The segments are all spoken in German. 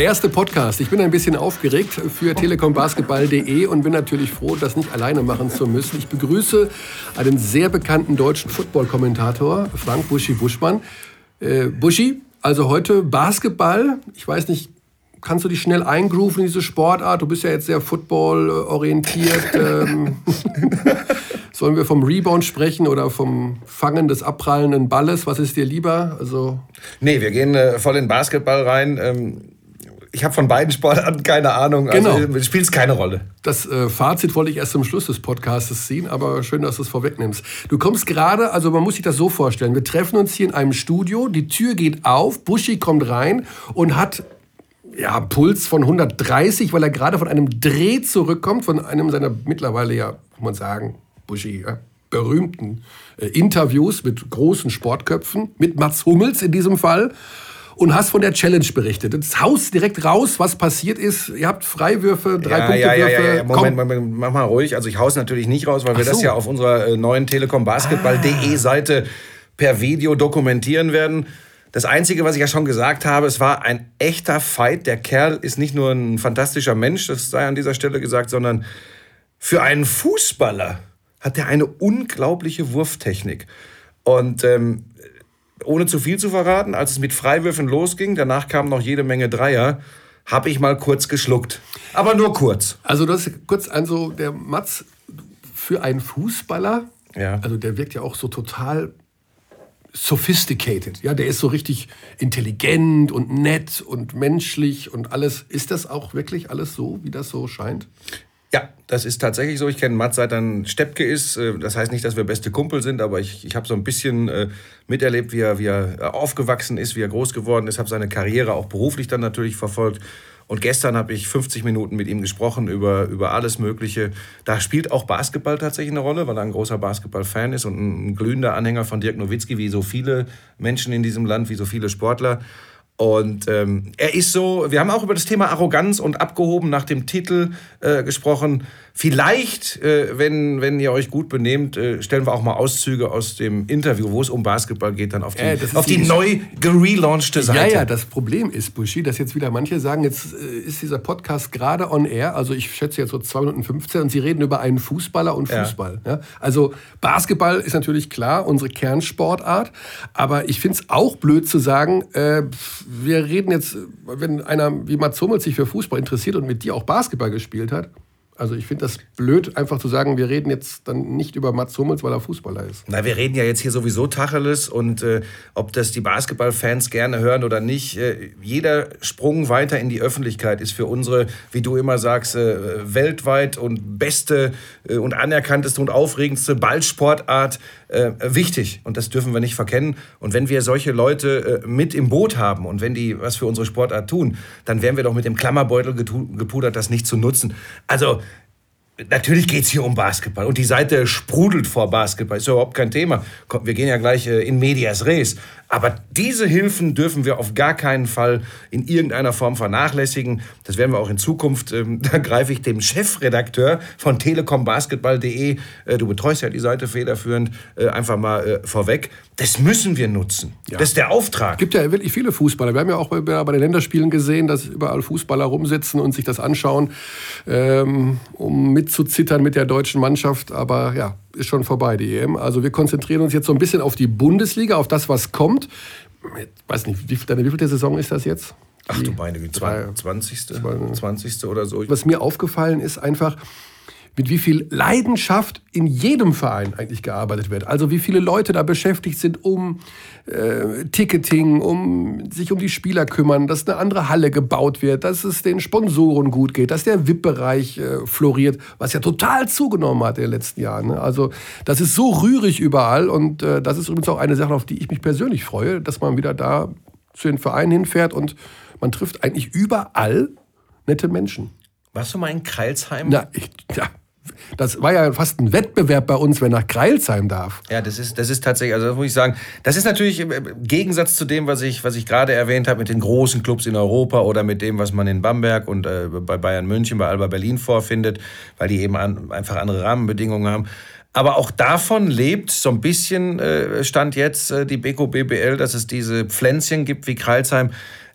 Der erste Podcast. Ich bin ein bisschen aufgeregt für telekombasketball.de und bin natürlich froh, das nicht alleine machen zu müssen. Ich begrüße einen sehr bekannten deutschen Football-Kommentator, Frank Buschi Buschmann. Äh, Buschi, also heute Basketball. Ich weiß nicht, kannst du dich schnell eingrooven in diese Sportart? Du bist ja jetzt sehr football-orientiert. Ähm, sollen wir vom Rebound sprechen oder vom Fangen des abprallenden Balles? Was ist dir lieber? Also nee, wir gehen äh, voll in Basketball rein. Ähm, ich habe von beiden Sportarten keine Ahnung. Also genau. spielt es keine Rolle. Das äh, Fazit wollte ich erst zum Schluss des Podcasts ziehen, aber schön, dass du es vorwegnimmst. Du kommst gerade, also man muss sich das so vorstellen, wir treffen uns hier in einem Studio, die Tür geht auf, Buschi kommt rein und hat ja, Puls von 130, weil er gerade von einem Dreh zurückkommt, von einem seiner mittlerweile ja, muss man sagen, Buschi, ja, berühmten äh, Interviews mit großen Sportköpfen, mit Mats Hummels in diesem Fall. Und hast von der Challenge berichtet. Das Haus direkt raus, was passiert ist. Ihr habt Freiwürfe, drei ja, Punkte ja, ja, ja, ja. Moment, Moment, mach mal ruhig. Also ich haus natürlich nicht raus, weil Ach wir so. das ja auf unserer äh, neuen Telekom Basketball.de ah. Seite per Video dokumentieren werden. Das Einzige, was ich ja schon gesagt habe, es war ein echter Fight. Der Kerl ist nicht nur ein fantastischer Mensch, das sei an dieser Stelle gesagt, sondern für einen Fußballer hat er eine unglaubliche Wurftechnik. Und ähm, ohne zu viel zu verraten, als es mit Freiwürfen losging, danach kamen noch jede Menge Dreier, habe ich mal kurz geschluckt. Aber nur kurz. Also das ist kurz, also der Mats für einen Fußballer, ja. also der wirkt ja auch so total sophisticated. Ja, der ist so richtig intelligent und nett und menschlich und alles. Ist das auch wirklich alles so, wie das so scheint? Ja, das ist tatsächlich so. Ich kenne Mats seit er Steppke ist. Äh, das heißt nicht, dass wir beste Kumpel sind, aber ich, ich habe so ein bisschen äh, miterlebt, wie er, wie er aufgewachsen ist, wie er groß geworden ist, habe seine Karriere auch beruflich dann natürlich verfolgt. Und gestern habe ich 50 Minuten mit ihm gesprochen über, über alles Mögliche. Da spielt auch Basketball tatsächlich eine Rolle, weil er ein großer Basketball-Fan ist und ein glühender Anhänger von Dirk Nowitzki, wie so viele Menschen in diesem Land, wie so viele Sportler. Und ähm, er ist so, wir haben auch über das Thema Arroganz und abgehoben nach dem Titel äh, gesprochen. Vielleicht, äh, wenn, wenn ihr euch gut benehmt, äh, stellen wir auch mal Auszüge aus dem Interview, wo es um Basketball geht, dann auf die, auf die, die neu gelaunchte Seite. Ja, ja, das Problem ist, Buschi, dass jetzt wieder manche sagen, jetzt äh, ist dieser Podcast gerade on air, also ich schätze jetzt so 2 Minuten 15 und sie reden über einen Fußballer und Fußball. Ja. Ja? Also Basketball ist natürlich klar unsere Kernsportart, aber ich finde es auch blöd zu sagen, äh, wir reden jetzt, wenn einer wie Mats Hummels sich für Fußball interessiert und mit dir auch Basketball gespielt hat, also ich finde das blöd, einfach zu sagen, wir reden jetzt dann nicht über Mats Hummels, weil er Fußballer ist. Na, wir reden ja jetzt hier sowieso Tacheles und äh, ob das die Basketballfans gerne hören oder nicht, äh, jeder Sprung weiter in die Öffentlichkeit ist für unsere, wie du immer sagst, äh, weltweit und beste äh, und anerkannteste und aufregendste Ballsportart äh, wichtig und das dürfen wir nicht verkennen. Und wenn wir solche Leute äh, mit im Boot haben und wenn die was für unsere Sportart tun, dann wären wir doch mit dem Klammerbeutel gepudert, das nicht zu nutzen. Also Natürlich geht es hier um Basketball und die Seite sprudelt vor Basketball, ist überhaupt kein Thema. Wir gehen ja gleich äh, in Medias Res. Aber diese Hilfen dürfen wir auf gar keinen Fall in irgendeiner Form vernachlässigen. Das werden wir auch in Zukunft. Ähm, da greife ich dem Chefredakteur von telekombasketball.de, äh, du betreust ja die Seite federführend, äh, einfach mal vorweg. Das müssen wir nutzen. Ja. Das ist der Auftrag. Es gibt ja wirklich viele Fußballer. Wir haben ja auch bei, bei den Länderspielen gesehen, dass überall Fußballer rumsitzen und sich das anschauen, ähm, um mitzuzittern mit der deutschen Mannschaft. Aber ja, ist schon vorbei, die EM. Also wir konzentrieren uns jetzt so ein bisschen auf die Bundesliga, auf das, was kommt. Ich weiß nicht, wie, deine wievielte Saison ist das jetzt? Ach du meine Güte, 20. 20. oder so. Was mir aufgefallen ist einfach, mit wie viel Leidenschaft in jedem Verein eigentlich gearbeitet wird. Also wie viele Leute da beschäftigt sind, um äh, Ticketing, um sich um die Spieler kümmern, dass eine andere Halle gebaut wird, dass es den Sponsoren gut geht, dass der VIP-Bereich äh, floriert, was ja total zugenommen hat in den letzten Jahren. Ne? Also das ist so rührig überall und äh, das ist übrigens auch eine Sache, auf die ich mich persönlich freue, dass man wieder da zu den Vereinen hinfährt und man trifft eigentlich überall nette Menschen. Warst du mal in Kreilsheim? Na, ich, ja, das war ja fast ein Wettbewerb bei uns, wer nach Kreilsheim darf. Ja, das ist, das ist tatsächlich, also das muss ich sagen, das ist natürlich im Gegensatz zu dem, was ich, was ich gerade erwähnt habe mit den großen Clubs in Europa oder mit dem, was man in Bamberg und äh, bei Bayern München, bei Alba Berlin vorfindet, weil die eben an, einfach andere Rahmenbedingungen haben. Aber auch davon lebt so ein bisschen, äh, stand jetzt äh, die Beko BBL, dass es diese Pflänzchen gibt wie Kreilsheim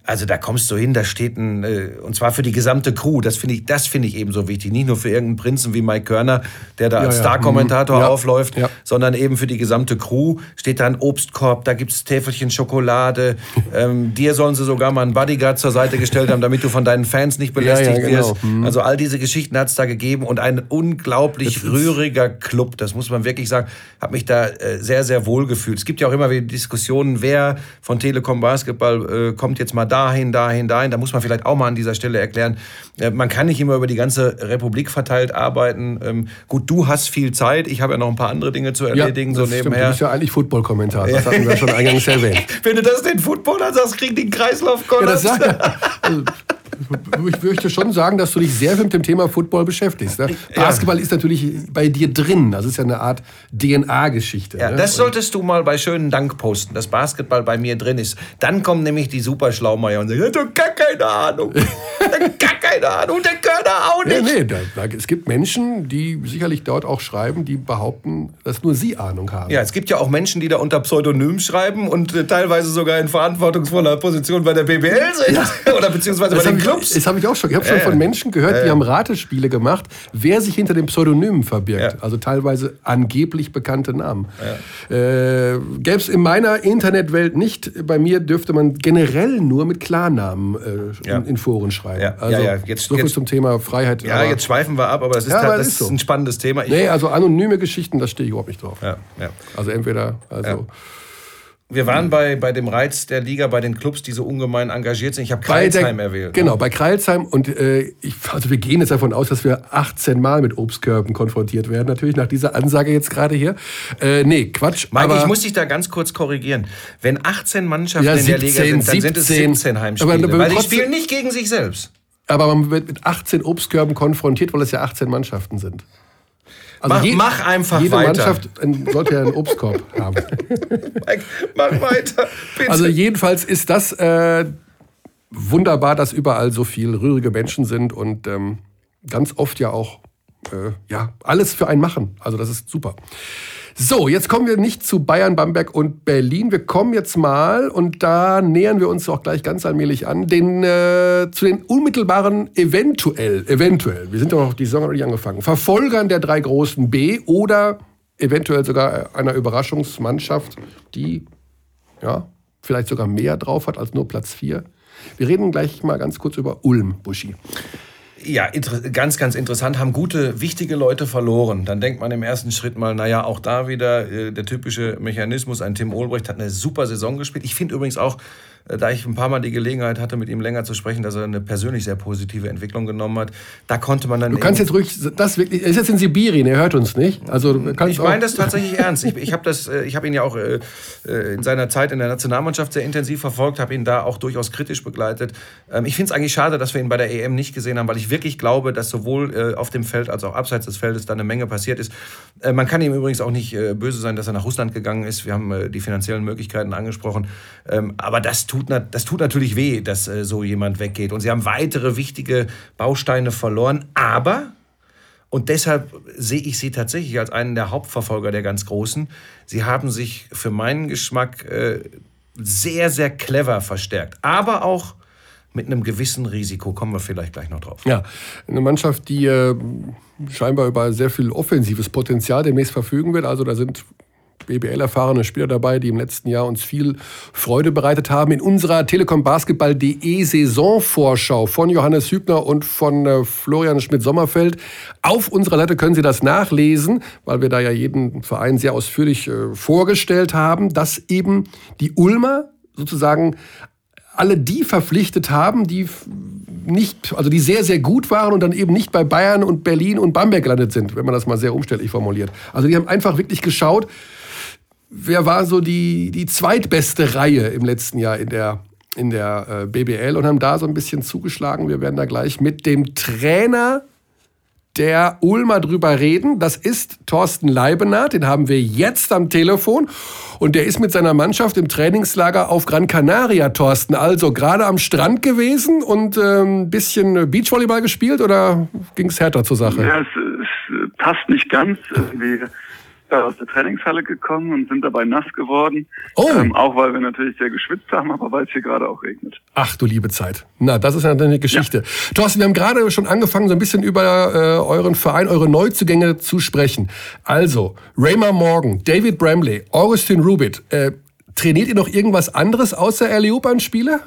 Also da kommst du hin, da steht ein, äh, und zwar für die gesamte Crew, das finde ich, das finde ich eben so wichtig. Nicht nur für irgendeinen Prinzen wie Mike Körner, der da als ja. Star-Kommentator Mhm. Ja. aufläuft, sondern eben für die gesamte Crew steht da ein Obstkorb, da gibt es Täfelchen Schokolade. ähm, dir sollen sie sogar mal einen Bodyguard zur Seite gestellt haben, damit du von deinen Fans nicht belästigt genau. wirst. Also all diese Geschichten hat es da gegeben und ein unglaublich rühriger Club, das muss man wirklich sagen, hat mich da äh, sehr, sehr wohl gefühlt. Es gibt ja auch immer wieder Diskussionen, wer von Telekom Basketball äh, kommt jetzt mal dahin, dahin, dahin. Da muss man vielleicht auch mal an dieser Stelle erklären, äh, man kann nicht immer über die ganze Republik verteilt arbeiten. Ähm, gut, du hast viel Zeit, ich habe ja noch ein paar andere Dinge zu erledigen, so das stimmt. Du nebenher. bist ja eigentlich Football-Kommentator. Das hatten wir schon eingangs erwähnt. Wenn du das den Footballern sagst, kriegen die einen Kreislauf Ja, das sagt er. Ich möchte schon sagen, dass du dich sehr mit dem Thema Football beschäftigst. Ne? Basketball ist natürlich bei dir drin. Das ist ja eine Art DNA-Geschichte. Ja, ne? das solltest du mal bei schönen Dank posten, dass Basketball bei mir drin ist. Dann kommen nämlich die Superschlaumeier und sagen, ja, du hast gar keine Ahnung. Gar keine Ahnung, der Körner auch Nee, nicht. nee, da, da, es gibt Menschen, die sicherlich dort auch schreiben, die behaupten, dass nur sie Ahnung haben. Ja, es gibt ja auch Menschen, die da unter Pseudonym schreiben und äh, teilweise sogar in verantwortungsvoller Position bei der BBL sind. Oder beziehungsweise bei Das den habe ich, Clubs. das hab ich auch schon. Ich habe schon von. Menschen gehört, die haben Ratespiele gemacht, wer sich hinter dem Pseudonym verbirgt. Also teilweise angeblich bekannte Namen. Äh, Gäbe es in meiner Internetwelt nicht. Bei mir dürfte man generell nur mit Klarnamen äh, in, in Foren schreiben. Ja, Also. Jetzt- so viel jetzt- zum Thema Freiheit. Ja, jetzt schweifen wir ab, aber das ist, halt, das ist so. ein spannendes Thema. Ich, Nee, also anonyme Geschichten, da stehe ich überhaupt nicht drauf. Also entweder, also Wir waren bei, bei dem Reiz der Liga, bei den Clubs, die so ungemein engagiert sind. Ich habe der- Kreilsheim erwähnt. Genau, bei Kreilsheim. Und äh, ich, also wir gehen jetzt davon aus, dass wir 18 Mal mit Obstkörben konfrontiert werden, natürlich nach dieser Ansage jetzt gerade hier. Äh, nee, Quatsch. Mike, aber, ich muss dich da ganz kurz korrigieren. Wenn 18 Mannschaften Ja, in der Liga 17, sind, dann sind es 17. 17 Heimspiele. Aber- aber weil die spielen nicht gegen sich selbst. aber man wird mit 18 Obstkörben konfrontiert, weil es ja 18 Mannschaften sind. Also Mach- mach einfach jede weiter. Mannschaft sollte ja einen Obstkorb haben. Mike, mach weiter, bitte. Also jedenfalls ist das äh, wunderbar, dass überall so viel rührige Menschen sind und ähm, ganz oft ja auch äh, ja, alles für einen machen. Also das ist super. So, jetzt kommen wir nicht zu Bayern, Bamberg und Berlin. Wir kommen jetzt mal, und da nähern wir uns auch gleich ganz allmählich an, den, äh, zu den unmittelbaren eventuell, eventuell, wir sind doch noch die Saison noch nicht angefangen, Verfolgern der drei großen B oder eventuell sogar einer Überraschungsmannschaft, die ja, vielleicht sogar mehr drauf hat als nur Platz 4. Wir reden gleich mal ganz kurz über Ulm, Buschi. Ja, ganz, ganz interessant. Haben gute, wichtige Leute verloren. Dann denkt man im ersten Schritt mal, naja, auch da wieder äh, der typische Mechanismus. Ein Tim Olbrecht hat eine super Saison gespielt. Ich finde übrigens auch, da ich ein paar Mal die Gelegenheit hatte, mit ihm länger zu sprechen, dass er eine persönlich sehr positive Entwicklung genommen hat. Da konnte man dann. Du kannst jetzt ruhig, das wirklich, er ist jetzt in Sibirien, er hört uns nicht. Also Ich meine das tatsächlich ernst. Ich, ich habe das, äh, ich habe ihn ja auch äh, äh, in seiner Zeit in der Nationalmannschaft sehr intensiv verfolgt, habe ihn da auch durchaus kritisch begleitet. Ähm, Ich finde es eigentlich schade, dass wir ihn bei der EM nicht gesehen haben, weil ich wirklich glaube, dass sowohl äh, auf dem Feld als auch abseits des Feldes da eine Menge passiert ist. Äh, Man kann ihm übrigens auch nicht äh, böse sein, dass er nach Russland gegangen ist. Wir haben äh, die finanziellen Möglichkeiten angesprochen. Ähm, Aber das tut, na- das tut natürlich weh, dass äh, so jemand weggeht. Und sie haben weitere wichtige Bausteine verloren. Aber und deshalb sehe ich sie tatsächlich als einen der Hauptverfolger der ganz Großen. Sie haben sich für meinen Geschmack äh, sehr, sehr clever verstärkt. Aber auch mit einem gewissen Risiko. Kommen wir vielleicht gleich noch drauf. Ja, eine Mannschaft, die äh, scheinbar über sehr viel offensives Potenzial demnächst verfügen wird. Also da sind BBL-erfahrene Spieler dabei, die im letzten Jahr uns viel Freude bereitet haben. In unserer Telekom Basketball.de Saisonvorschau von Johannes Hübner und von äh, Florian Schmidt-Sommerfeld. Auf unserer Seite können Sie das nachlesen, weil wir da ja jeden Verein sehr ausführlich äh, vorgestellt haben, dass eben die Ulmer sozusagen alle die verpflichtet haben, die nicht, also die sehr, sehr gut waren und dann eben nicht bei Bayern und Berlin und Bamberg gelandet sind, wenn man das mal sehr umständlich formuliert. Also die haben einfach wirklich geschaut, wer war so die, die zweitbeste Reihe im letzten Jahr in der, in der äh, BBL und haben da so ein bisschen zugeschlagen. Wir werden da gleich mit dem Trainer der Ulmer drüber reden. Das ist Thorsten Leibenath, den haben wir jetzt am Telefon. Und der ist mit seiner Mannschaft im Trainingslager auf Gran Canaria, Thorsten. Also gerade am Strand gewesen und ähm, ein bisschen Beachvolleyball gespielt oder ging es härter zur Sache? Ja, es, es passt nicht ganz. Wir aus der Trainingshalle gekommen und sind dabei nass geworden. Oh. Ähm, auch weil wir natürlich sehr geschwitzt haben, aber weil es hier gerade auch regnet. Ach du liebe Zeit. Na, das ist ja eine Geschichte. Ja. Thorsten, wir haben gerade schon angefangen, so ein bisschen über äh, euren Verein, eure Neuzugänge zu sprechen. Also, Raymar Morgan, David Bramley, Augustin Rubit. Äh, trainiert ihr noch irgendwas anderes außer Erleopan-Spiele?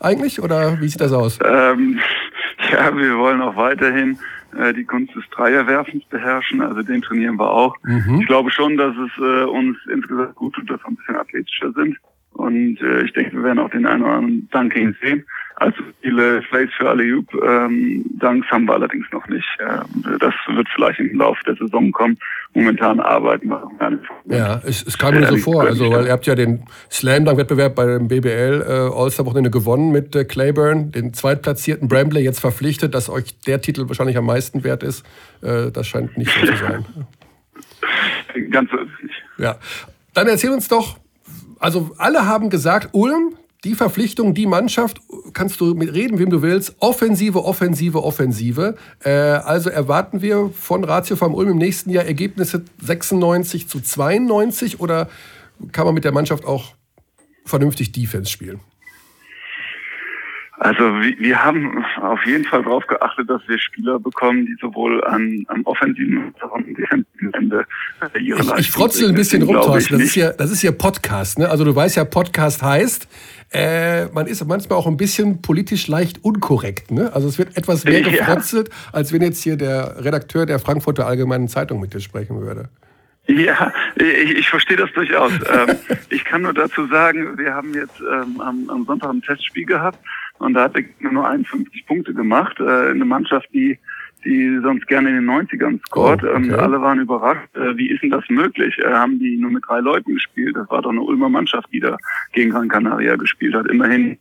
Eigentlich? Oder wie sieht das aus? Ähm, ja, wir wollen auch weiterhin äh, die Kunst des Dreierwerfens beherrschen. Also den trainieren wir auch. Mhm. Ich glaube schon, dass es äh, uns insgesamt gut tut, dass wir ein bisschen athletischer sind. Und äh, ich denke, wir werden auch den einen oder anderen Dunking sehen. Also viele Plays für Alley-Oop ähm, Dunks haben wir allerdings noch nicht. Ähm, das wird vielleicht im Laufe der Saison kommen. Momentan arbeiten wir noch gar nicht. Ja, es, es kam mir so vor, also weil ihr habt ja den Slam Dunk Wettbewerb bei dem BBL äh, All-Star Wochenende gewonnen mit äh, Claiborne, den zweitplatzierten Brambley jetzt verpflichtet, dass euch der Titel wahrscheinlich am meisten wert ist. Äh, das scheint nicht so zu sein. Ganz nicht. Ja. Dann erzähl uns doch, also alle haben gesagt, Ulm, die Verpflichtung, die Mannschaft, kannst du mit reden, wem du willst, Offensive, Offensive, Offensive. Äh, also erwarten wir von Ratio vom Ulm im nächsten Jahr Ergebnisse 96 zu 92 oder kann man mit der Mannschaft auch vernünftig Defense spielen? Also wir haben auf jeden Fall darauf geachtet, dass wir Spieler bekommen, die sowohl an, am offensiven als auch am defensiven Ende ihre Ich, ich frotzel ein bisschen rum, Thorsten. Das ist, ja, das ist ja Podcast. Ne? Also du weißt ja, Podcast heißt, äh, man ist manchmal auch ein bisschen politisch leicht unkorrekt. Ne? Also es wird etwas mehr gefrotzelt, ja. als wenn jetzt hier der Redakteur der Frankfurter Allgemeinen Zeitung mit dir sprechen würde. Ja, ich, ich verstehe das durchaus. ähm, ich kann nur dazu sagen, wir haben jetzt ähm, am, am Sonntag ein Testspiel gehabt und da hat er nur 51 Punkte gemacht. Äh, eine Mannschaft, die die sonst gerne in den 90ern scored. Oh, okay. ähm, alle waren überrascht. Äh, wie ist denn das möglich? Äh, haben die nur mit drei Leuten gespielt? Das war doch eine Ulmer Mannschaft, die da gegen Gran Canaria gespielt hat. Immerhin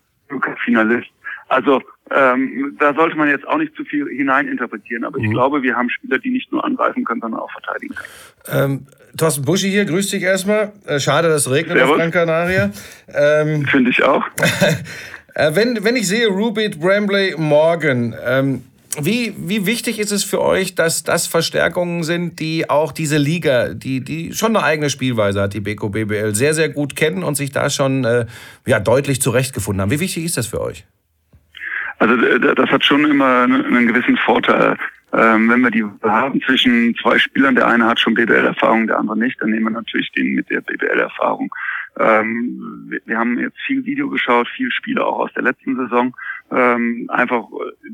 Finalist. Also ähm, da sollte man jetzt auch nicht zu viel hineininterpretieren. Aber mhm. ich glaube, wir haben Spieler, die nicht nur angreifen können, sondern auch verteidigen können. Ähm, Thorsten Buschi hier, grüß dich erstmal. Äh, schade, dass es regnet Servus. auf Gran Canaria. Ähm, Finde ich auch. Äh, wenn, wenn ich sehe Rubit, Brambley, Morgan, ähm, wie, wie wichtig ist es für euch, dass das Verstärkungen sind, die auch diese Liga, die, die schon eine eigene Spielweise hat, die Beko BBL, sehr, sehr gut kennen und sich da schon äh, ja, deutlich zurechtgefunden haben? Wie wichtig ist das für euch? Also das hat schon immer einen gewissen Vorteil. Ähm, wenn wir die haben zwischen zwei Spielern, der eine hat schon BBL-Erfahrung, der andere nicht, dann nehmen wir natürlich den mit der BBL-Erfahrung. Ähm, wir, wir, haben jetzt viel Video geschaut, viel Spiele auch aus der letzten Saison, ähm, einfach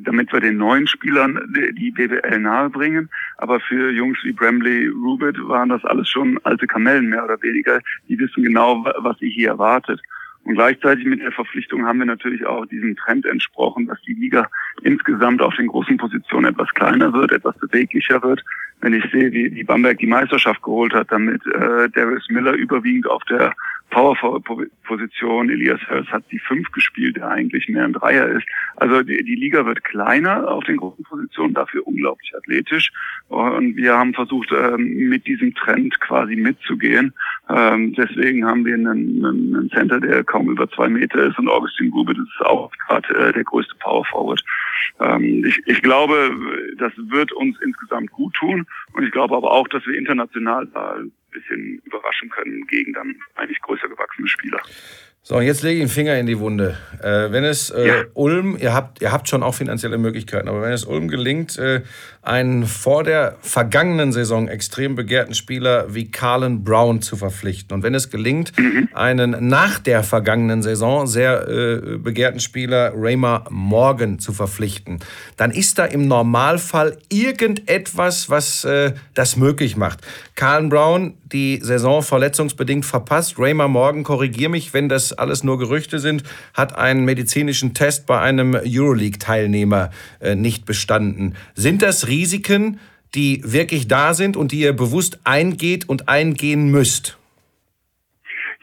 damit wir den neuen Spielern die, BWL nahebringen. Aber für Jungs wie Bramley, Rubit waren das alles schon alte Kamellen mehr oder weniger. Die wissen genau, was sie hier erwartet. Und gleichzeitig mit der Verpflichtung haben wir natürlich auch diesem Trend entsprochen, dass die Liga insgesamt auf den großen Positionen etwas kleiner wird, etwas beweglicher wird. Wenn ich sehe, wie, wie Bamberg die Meisterschaft geholt hat, damit äh, Darius Miller überwiegend auf der Power-Position. Elias Harris hat die fünf gespielt, der eigentlich mehr ein Dreier ist. Also die, die, Liga wird kleiner auf den großen Positionen, dafür unglaublich athletisch. Und wir haben versucht, ähm, mit diesem Trend quasi mitzugehen. Ähm, deswegen haben wir einen, einen Center, der kaum über zwei Meter ist und Augustin Grube, das ist auch gerade äh, der größte Power Forward. Ähm, ich, ich glaube, das wird uns insgesamt gut tun. Und ich glaube aber auch, dass wir international bisschen überraschen können gegen dann eigentlich größer gewachsene Spieler. So, jetzt lege ich den Finger in die Wunde. Äh, wenn es äh, ja. Ulm, ihr habt, ihr habt schon auch finanzielle Möglichkeiten, aber wenn es Ulm gelingt, äh, einen vor der vergangenen Saison extrem begehrten Spieler wie Carlen Brown zu verpflichten und wenn es gelingt, mhm. einen nach der vergangenen Saison sehr äh, begehrten Spieler Raymar Morgan zu verpflichten, dann ist da im Normalfall irgendetwas, was äh, das möglich macht. Carlen Brown die Saison verletzungsbedingt verpasst. Raymar Morgan, korrigier mich, wenn das alles nur Gerüchte sind, hat einen medizinischen Test bei einem Euroleague-Teilnehmer äh, nicht bestanden. Sind das Risiken, die wirklich da sind und die ihr bewusst eingeht und eingehen müsst?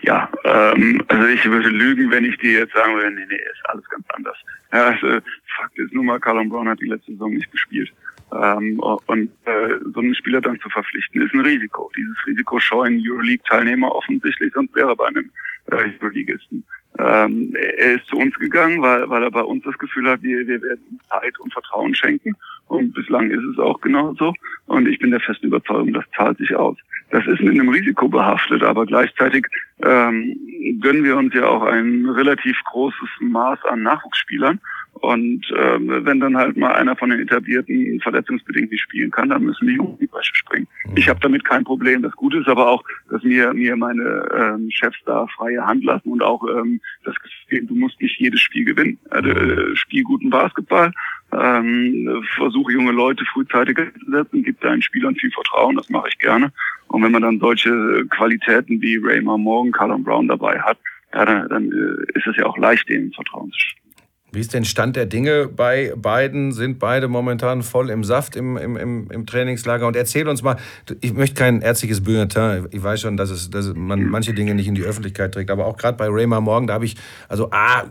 Ja, ähm, also ich würde lügen, wenn ich dir jetzt sagen würde, nee, nee, ist alles ganz anders. Ja, also, Fakt ist nun mal, Callum Brown hat die letzte Saison nicht gespielt. Ähm, und äh, so einen Spieler dann zu verpflichten, ist ein Risiko. Dieses Risiko scheuen Euroleague-Teilnehmer offensichtlich, sonst wäre er bei einem äh, Euroligisten. Ähm, er ist zu uns gegangen, weil, weil er bei uns das Gefühl hat, wir, wir werden Zeit und Vertrauen schenken. Und bislang ist es auch genauso. Und ich bin der festen Überzeugung, das zahlt sich aus. Das ist mit einem Risiko behaftet, aber gleichzeitig ähm, gönnen wir uns ja auch ein relativ großes Maß an Nachwuchsspielern. Und ähm, wenn dann halt mal einer von den etablierten verletzungsbedingt nicht spielen kann, dann müssen die Jungen die Bresche springen. Mhm. Ich habe damit kein Problem. Das Gute ist aber auch, dass mir mir meine ähm, Chefs da freie Hand lassen und auch ähm, das Gefühl, du musst nicht jedes Spiel gewinnen. Also, äh, spiel guten Basketball, ähm, versuche junge Leute frühzeitig zu setzen, gibt deinen Spielern viel Vertrauen, das mache ich gerne. Und wenn man dann solche Qualitäten wie Raymar Morgan, Callum Brown dabei hat, ja, dann, dann äh, ist es ja auch leicht, denen Vertrauen zu schenken. Wie ist denn Stand der Dinge bei beiden? Sind beide momentan voll im Saft im, im, im, im Trainingslager? Und erzähl uns mal, ich möchte kein ärztliches Bulletin, ich weiß schon, dass, es, dass man manche Dinge nicht in die Öffentlichkeit trägt, aber auch gerade bei Raymar Morgan, da habe ich also A,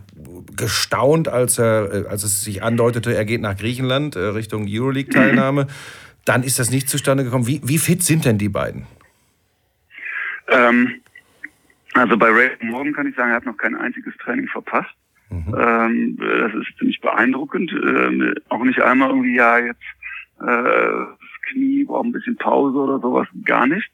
gestaunt, als, er, als es sich andeutete, er geht nach Griechenland äh, Richtung Euroleague-Teilnahme. Dann ist das nicht zustande gekommen. Wie, wie fit sind denn die beiden? Ähm, also bei Raymar Morgan kann ich sagen, er hat noch kein einziges Training verpasst. Mhm. Ähm, das ist ziemlich beeindruckend. Ähm, auch nicht einmal irgendwie, ja, jetzt äh, das Knie braucht ein bisschen Pause oder sowas, gar nicht.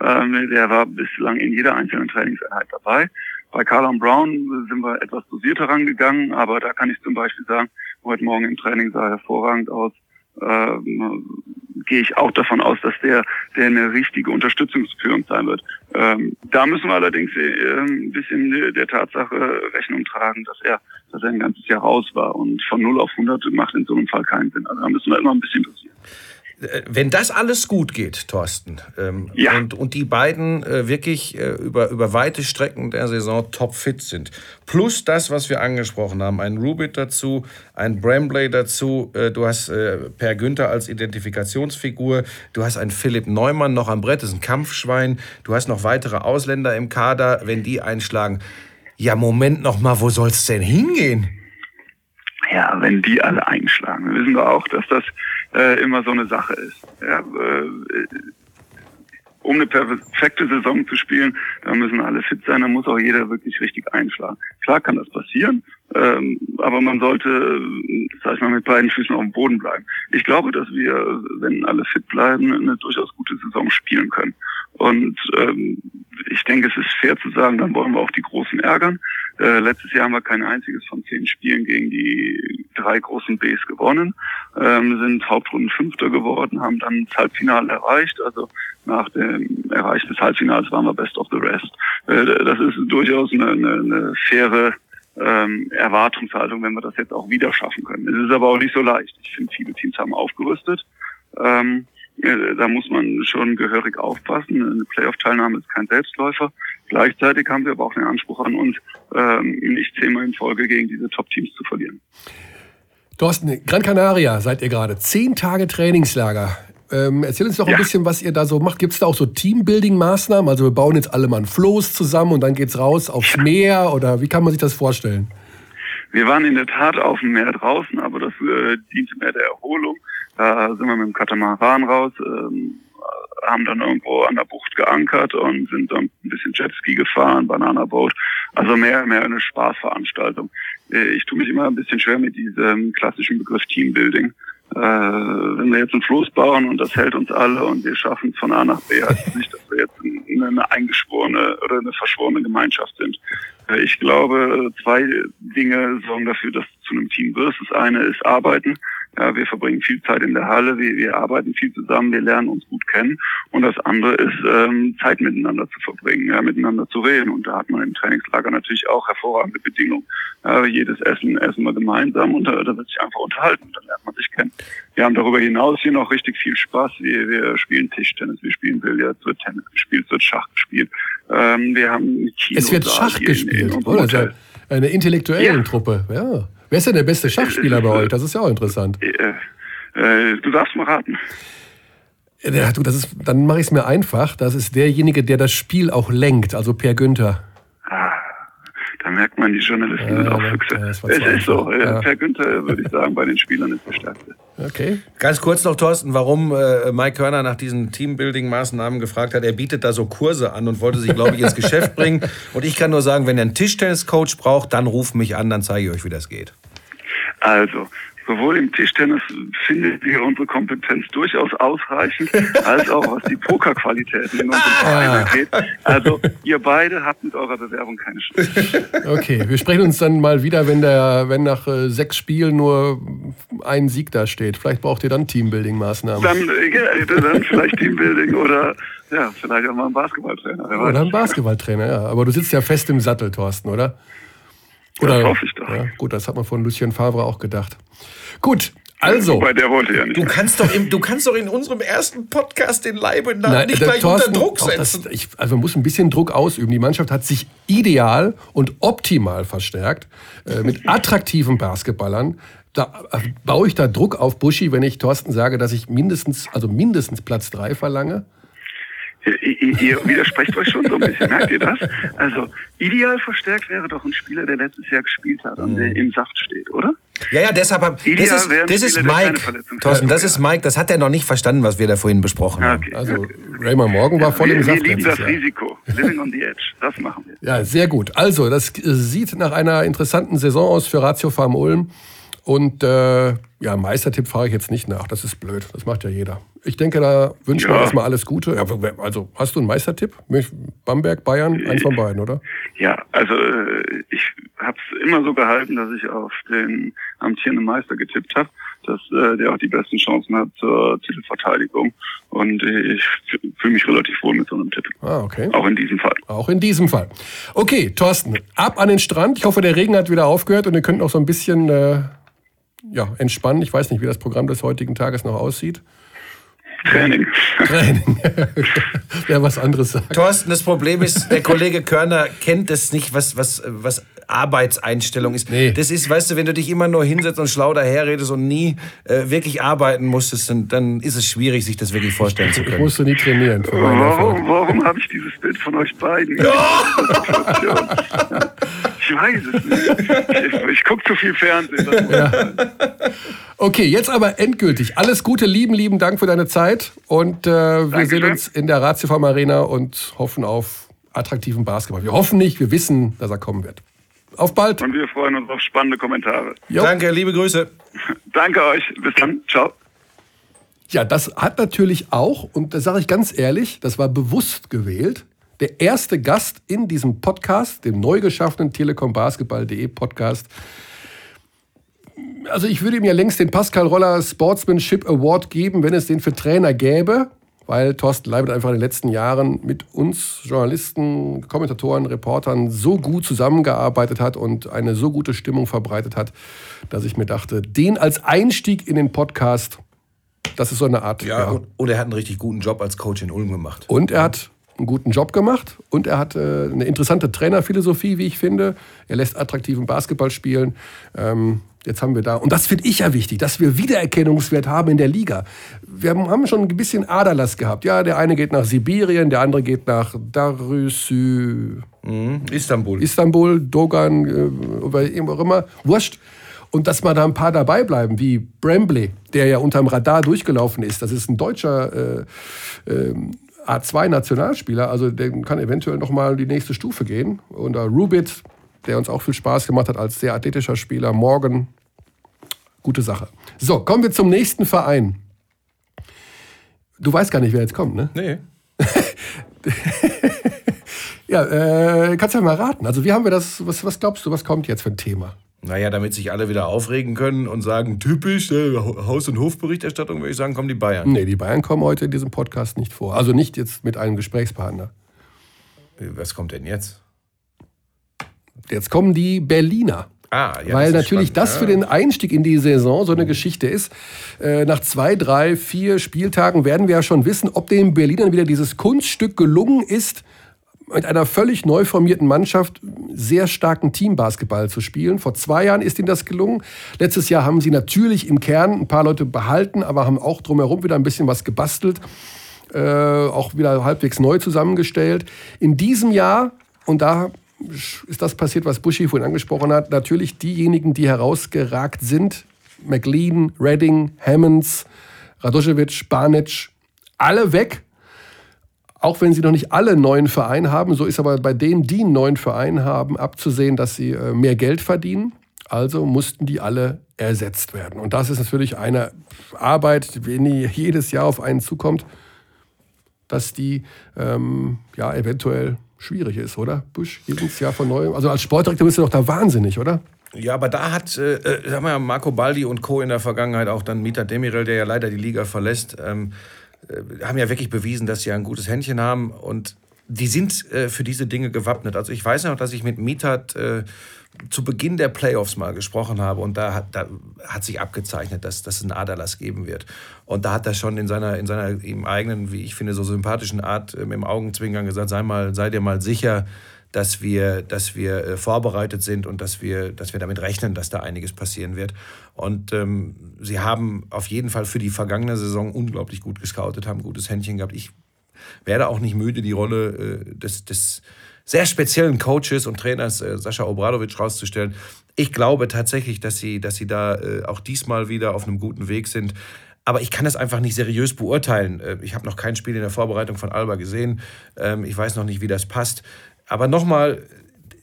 Ähm, der war bislang in jeder einzelnen Trainingseinheit dabei. Bei Carlon Brown sind wir etwas dosierter rangegangen, aber da kann ich zum Beispiel sagen, heute Morgen im Training sah hervorragend aus. Ähm, gehe ich auch davon aus, dass der, der eine richtige Unterstützungsführung sein wird. Ähm, da müssen wir allerdings äh, ein bisschen der Tatsache Rechnung tragen, dass er, dass er ein ganzes Jahr raus war und von 0 auf 100 macht in so einem Fall keinen Sinn. Also da müssen wir immer ein bisschen dosieren. Wenn das alles gut geht, Thorsten, ähm, ja. und, und die beiden äh, wirklich äh, über, über weite Strecken der Saison topfit sind, plus das, was wir angesprochen haben, ein Rubit dazu, ein Brambley dazu, äh, du hast äh, Per Günther als Identifikationsfigur, du hast einen Philipp Neumann noch am Brett, das ist ein Kampfschwein, du hast noch weitere Ausländer im Kader, wenn die einschlagen. Ja, Moment noch mal, wo soll es denn hingehen? Ja, wenn die alle einschlagen. Wir wissen doch auch, dass das äh, immer so eine Sache ist. Ja, äh, um eine perfekte Saison zu spielen, da müssen alle fit sein, da muss auch jeder wirklich richtig einschlagen. Klar kann das passieren, ähm, aber man sollte, sag ich mal, mit beiden Füßen auf dem Boden bleiben. Ich glaube, dass wir, wenn alle fit bleiben, eine durchaus gute Saison spielen können. Und ähm, ich denke, es ist fair zu sagen, dann wollen wir auch die Großen ärgern. Äh, letztes Jahr haben wir kein einziges von zehn Spielen gegen die drei großen Bs gewonnen, ähm, sind Hauptrunden Fünfter geworden, haben dann das Halbfinale erreicht. Also nach dem Erreichen des Halbfinals waren wir Best of the Rest. Äh, das ist durchaus eine, eine, eine faire ähm, Erwartungshaltung, wenn wir das jetzt auch wieder schaffen können. Es ist aber auch nicht so leicht. Ich finde, viele Teams haben aufgerüstet. Ähm, da muss man schon gehörig aufpassen. Eine Playoff-Teilnahme ist kein Selbstläufer. Gleichzeitig haben wir aber auch den Anspruch an uns, ähm, nicht zehnmal in Folge gegen diese Top-Teams zu verlieren. Thorsten, Gran Canaria seid ihr gerade. Zehn Tage Trainingslager. Ähm, erzähl uns doch ein ja. bisschen, was ihr da so macht. Gibt es da auch so Teambuilding-Maßnahmen? Also wir bauen jetzt alle mal ein Floß zusammen und dann geht's raus aufs Meer oder wie kann man sich das vorstellen? Wir waren in der Tat auf dem Meer draußen, aber das äh, diente mehr der Erholung. Da sind wir mit dem Katamaran raus, ähm, haben dann irgendwo an der Bucht geankert und sind dann ein bisschen Jetski gefahren, Bananaboot. Also mehr, mehr eine Spaßveranstaltung. Äh, ich tue mich immer ein bisschen schwer mit diesem klassischen Begriff Teambuilding. Äh, wenn wir jetzt ein Floß bauen und das hält uns alle und wir schaffen es von A nach B, heißt es nicht, dass wir jetzt eine eingeschworene oder eine verschworene Gemeinschaft sind. Äh, ich glaube, zwei Dinge sorgen dafür, dass du zu einem Team wirst. Das eine ist Arbeiten. Ja, wir verbringen viel Zeit in der Halle, wir, wir arbeiten viel zusammen, wir lernen uns gut kennen. Und das andere ist, ähm, Zeit miteinander zu verbringen, ja, miteinander zu reden. Und da hat man im Trainingslager natürlich auch hervorragende Bedingungen. Ja, jedes Essen essen wir gemeinsam und da, da wird sich einfach unterhalten, dann lernt man sich kennen. Wir haben darüber hinaus hier noch richtig viel Spaß. Wir, wir spielen Tischtennis, wir spielen Billard, wird Tennis gespielt, es wird Schach gespielt. Ähm, wir haben Kino Es wird Schach gespielt, in, in oder? Eine intellektuelle ja. Truppe, ja. Wer ist denn der beste Schachspieler bei euch? Das ist ja auch interessant. Äh, äh, du darfst mal raten. Ja, du, das ist, dann mache ich es mir einfach. Das ist derjenige, der das Spiel auch lenkt, also Per Günther. Ah, da merkt man, die Journalisten ja, sind auch Füchse. Ja, es ist so. Ja. Per Günther, würde ich sagen, bei den Spielern ist der Stärkste. Okay. Ganz kurz noch, Thorsten, warum äh, Mike Körner nach diesen Teambuilding-Maßnahmen gefragt hat. Er bietet da so Kurse an und wollte sich, glaube ich, ins Geschäft bringen. Und ich kann nur sagen, wenn er einen Tischtennis-Coach braucht, dann ruft mich an, dann zeige ich euch, wie das geht. Also, sowohl im Tischtennis findet wir unsere Kompetenz durchaus ausreichend, als auch was die Pokerqualitäten in unserem Verein Ah. angeht. Also ihr beide habt mit eurer Bewerbung keine Chance. Okay, wir sprechen uns dann mal wieder, wenn, der, wenn nach äh, sechs Spielen nur ein Sieg da steht. Vielleicht braucht ihr dann Teambuilding-Maßnahmen. Dann, äh, ja, dann vielleicht Teambuilding oder ja, vielleicht auch mal ein Basketballtrainer. Oder ein Basketballtrainer, ja. Aber du sitzt ja fest im Sattel, Thorsten, oder? Das hoffe ich doch. Ja, gut, das hat man von Lucien Favre auch gedacht. Gut, also. Wobei der wollte ja nicht. Du kannst doch, im, du kannst doch in unserem ersten Podcast den Leibenamen Nein, nicht der gleich Thorsten, unter Druck auch das- setzen. ich, also man muss ein bisschen Druck ausüben. Die Mannschaft hat sich ideal und optimal verstärkt äh, mit attraktiven Basketballern. Da äh, baue ich da Druck auf Buschi, wenn ich Thorsten sage, dass ich mindestens, also mindestens Platz drei verlange. Ihr, ihr, widersprecht euch schon so ein bisschen, merkt ihr das? Also ideal verstärkt wäre doch ein Spieler, der letztes Jahr gespielt hat und der im Saft steht, oder? Ja, ja, deshalb hab, das Ideal ist, das ist Mike. Thorsten, das hat. ist Mike. Das hat er noch nicht verstanden, was wir da vorhin besprochen Ja, haben. okay. Also Raymond Morgan war voll wir, im wir Saft lieben letztes das Jahr. Risiko. Living on the edge. Das machen wir. Ja, sehr gut. Also, das sieht nach einer interessanten Saison aus für Ratio Farm Ulm. Und äh, ja, Meistertipp fahre ich jetzt nicht nach. Das ist blöd. Das macht ja jeder. Ich denke, da wünschen wir Ja. erstmal alles Gute. Ja, also, hast du einen Meistertipp? Bamberg, Bayern? Eins von beiden, oder? Ja, also äh, ich habe es immer so gehalten, dass ich auf den amtierenden Meister getippt habe, dass äh, der auch die besten Chancen hat zur Titelverteidigung. Und ich fühle mich relativ wohl mit so einem Tipp. Ah, okay. Auch in diesem Fall. Auch in diesem Fall. Okay, Thorsten, ab an den Strand. Ich hoffe, der Regen hat wieder aufgehört und ihr könnt noch so ein bisschen äh, ja, entspannen. Ich weiß nicht, wie das Programm des heutigen Tages noch aussieht. Training. Training. Wer was anderes sagt. Thorsten, das Problem ist, der Kollege Körner kennt das nicht, was, was, was Arbeitseinstellung ist. Nee. Das ist, weißt du, wenn du dich immer nur hinsetzt und schlau daherredest und nie äh, wirklich arbeiten musstest, dann, dann ist es schwierig, sich das wirklich vorstellen zu Ich können. musste nie trainieren. Warum, warum habe ich dieses Bild von euch beiden? Ich weiß es nicht. Ich, ich gucke zu viel Fernsehen. Das Okay, jetzt aber endgültig. Alles Gute, lieben, lieben Dank für deine Zeit. Und äh, wir Dankeschön. sehen uns in der Ratiofarm Arena und hoffen auf attraktiven Basketball. Wir hoffen nicht, wir wissen, dass er kommen wird. Auf bald. Und wir freuen uns auf spannende Kommentare. Jo. Danke, liebe Grüße. Danke euch. Bis dann. Ciao. Ja, das hat natürlich auch, und das sage ich ganz ehrlich, das war bewusst gewählt, der erste Gast in diesem Podcast, dem neu geschaffenen telekombasketball.de Podcast. Also ich würde ihm ja längst den Pascal Roller Sportsmanship Award geben, wenn es den für Trainer gäbe, weil Thorsten Leibert einfach in den letzten Jahren mit uns Journalisten, Kommentatoren, Reportern so gut zusammengearbeitet hat und eine so gute Stimmung verbreitet hat, dass ich mir dachte, den als Einstieg in den Podcast, das ist so eine Art. Ja, Und, und er hat einen richtig guten Job als Coach in Ulm gemacht. Und er hat einen guten Job gemacht und er hat äh, eine interessante Trainerphilosophie, wie ich finde. Er lässt attraktiven Basketball spielen. Ähm, jetzt haben wir da, und das finde ich ja wichtig, dass wir Wiedererkennungswert haben in der Liga. Wir haben- schon ein bisschen Aderlass gehabt. Ja, der eine geht nach Sibirien, der andere geht nach Darüsü, Istanbul. Istanbul, Dogan, äh, auch immer, wurscht. Und dass mal da ein paar dabei bleiben, wie Brambley, der ja unterm Radar durchgelaufen ist. Das ist ein deutscher äh, ähm, A2-Nationalspieler, also der kann eventuell noch mal die nächste Stufe gehen. Und Rubit, der uns auch viel Spaß gemacht hat als sehr athletischer Spieler. Morgan, gute Sache. So, kommen wir zum nächsten Verein. Du weißt gar nicht, wer jetzt kommt, ne? Nee. Ja, äh, kannst ja mal raten. Also wie haben wir das, was, was glaubst du, was kommt jetzt für ein Thema? Naja, damit sich alle wieder aufregen können und sagen, typisch, äh, Haus- und Hofberichterstattung, würde ich sagen, kommen die Bayern. Nee, die Bayern kommen heute in diesem Podcast nicht vor. Also nicht jetzt mit einem Gesprächspartner. Was kommt denn jetzt? Jetzt kommen die Berliner. Ah, ja, Weil das natürlich spannend. das Ja. für den Einstieg in die Saison so eine Geschichte ist. Äh, nach zwei, drei, vier Spieltagen werden wir ja schon wissen, ob den Berlinern wieder dieses Kunststück gelungen ist, mit einer völlig neu formierten Mannschaft sehr starken Teambasketball zu spielen. Vor zwei Jahren ist ihnen das gelungen. Letztes Jahr haben sie natürlich im Kern ein paar Leute behalten, aber haben auch drumherum wieder ein bisschen was gebastelt. äh, auch wieder halbwegs neu zusammengestellt. In diesem Jahr, und da ist das passiert, was Buschi vorhin angesprochen hat, natürlich diejenigen, die herausgeragt sind, McLean, Redding, Hammonds, Radojevic, Barnett, alle weg. Auch wenn sie noch nicht alle neuen Verein haben, so ist aber bei denen, die einen neuen Verein haben, abzusehen, dass sie äh, mehr Geld verdienen. Also mussten die alle ersetzt werden. Und das ist natürlich eine Arbeit, wenn die jedes Jahr auf einen zukommt, dass die ähm, ja eventuell schwierig ist, oder? Busch, jedes Jahr von neuem. Also als Sportdirektor bist du doch da wahnsinnig, oder? Ja, aber da hat äh, äh haben wir Marco Baldi und Co. in der Vergangenheit, auch dann Mieter Demirel, der ja leider die Liga verlässt, ähm, äh, haben ja wirklich bewiesen, dass sie ein gutes Händchen haben und die sind äh, für diese Dinge gewappnet. Also ich weiß noch, dass ich mit Mietat äh, zu Beginn der Playoffs mal gesprochen habe und da hat, da hat sich abgezeichnet, dass, dass es einen Aderlass geben wird. Und da hat er schon in seiner, in seiner ihm eigenen, wie ich finde, so sympathischen Art äh, im Augenzwinkern gesagt, sei, mal, sei dir mal sicher, dass wir, dass wir äh, vorbereitet sind und dass wir, dass wir damit rechnen, dass da einiges passieren wird. Und ähm, sie haben auf jeden Fall für die vergangene Saison unglaublich gut gescoutet, haben gutes Händchen gehabt. Ich werde auch nicht müde, die Rolle äh, des, des sehr speziellen Coaches und Trainers äh, Sascha Obradovic rauszustellen. Ich glaube tatsächlich, dass sie, dass sie da äh, auch diesmal wieder auf einem guten Weg sind. Aber ich kann das einfach nicht seriös beurteilen. Äh, ich habe noch kein Spiel in der Vorbereitung von Alba gesehen. Ähm, ich weiß noch nicht, wie das passt. Aber nochmal,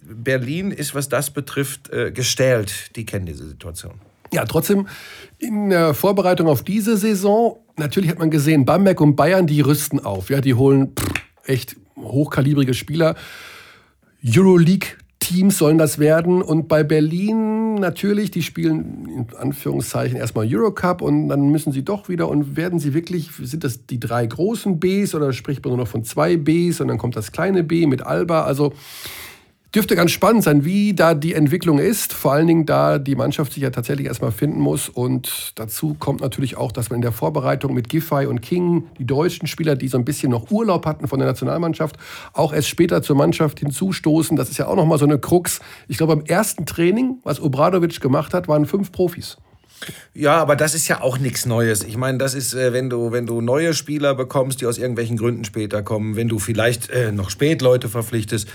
Berlin ist, was das betrifft, äh, gestählt. Die kennen diese Situation. Ja, trotzdem in der Vorbereitung auf diese Saison, natürlich hat man gesehen, Bamberg und Bayern, die rüsten auf. Ja, die holen pff, echt hochkalibrige Spieler. Euroleague Teams sollen das werden. Und bei Berlin natürlich, die spielen in Anführungszeichen erstmal Eurocup und dann müssen sie doch wieder und werden sie wirklich, sind das die drei großen Bs oder spricht man nur noch von zwei Bs und dann kommt das kleine B mit Alba. Also dürfte ganz spannend sein, wie da die Entwicklung ist. Vor allen Dingen, da die Mannschaft sich ja tatsächlich erstmal finden muss. Und dazu kommt natürlich auch, dass man in der Vorbereitung mit Giffey und King, die deutschen Spieler, die so ein bisschen noch Urlaub hatten von der Nationalmannschaft, auch erst später zur Mannschaft hinzustoßen. Das ist ja auch nochmal so eine Krux. Ich glaube, beim ersten Training, was Obradovic gemacht hat, waren fünf Profis. Ja, aber das ist ja auch nichts Neues. Ich meine, das ist, äh, wenn du, wenn du neue Spieler bekommst, die aus irgendwelchen Gründen später kommen, wenn du vielleicht äh, noch spät Leute verpflichtest,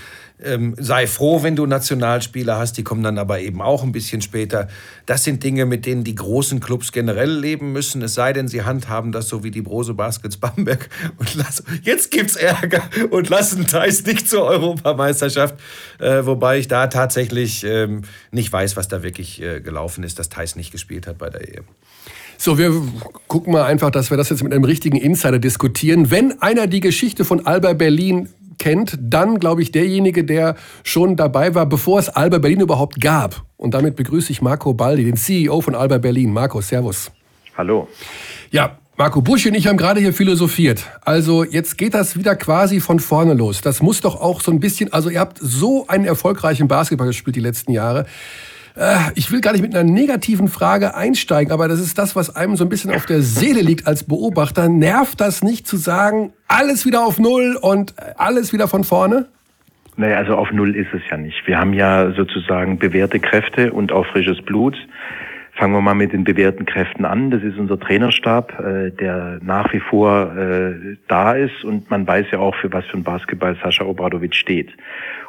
ähm, sei froh, wenn du Nationalspieler hast, die kommen dann aber eben auch ein bisschen später. Das sind Dinge, mit denen die großen Clubs generell leben müssen, es sei denn, sie handhaben das so wie die Brose Baskets Bamberg und lassen, jetzt gibt's Ärger und lassen Thais nicht zur Europameisterschaft, äh, wobei ich da tatsächlich ähm, nicht weiß, was da wirklich äh, gelaufen ist, dass Thais nicht gespielt hat bei der EM. So, wir gucken mal einfach, dass wir das jetzt mit einem richtigen Insider diskutieren. Wenn einer die Geschichte von Alba Berlin kennt, dann, glaube ich, derjenige, der schon dabei war, bevor es Alba Berlin überhaupt gab. Und damit begrüße ich Marco Baldi, den CEO von Alba Berlin. Marco, Servus. Hallo. Ja, Marco Busch und ich haben gerade hier philosophiert. Also jetzt geht das wieder quasi von vorne los. Das muss doch auch so ein bisschen, also ihr habt so einen erfolgreichen Basketball gespielt die letzten Jahre. Äh, ich will gar nicht mit einer negativen Frage einsteigen, aber das ist das, was einem so ein bisschen auf der Seele liegt als Beobachter. Nervt das nicht zu sagen, alles wieder auf Null und alles wieder von vorne? Naja, also auf Null ist es ja nicht. Wir haben ja sozusagen bewährte Kräfte und auch frisches Blut. Fangen wir mal mit den bewährten Kräften an. Das ist unser Trainerstab, äh, der nach wie vor äh, da ist und man weiß ja auch, für was für ein Basketball Sascha Obradovic steht.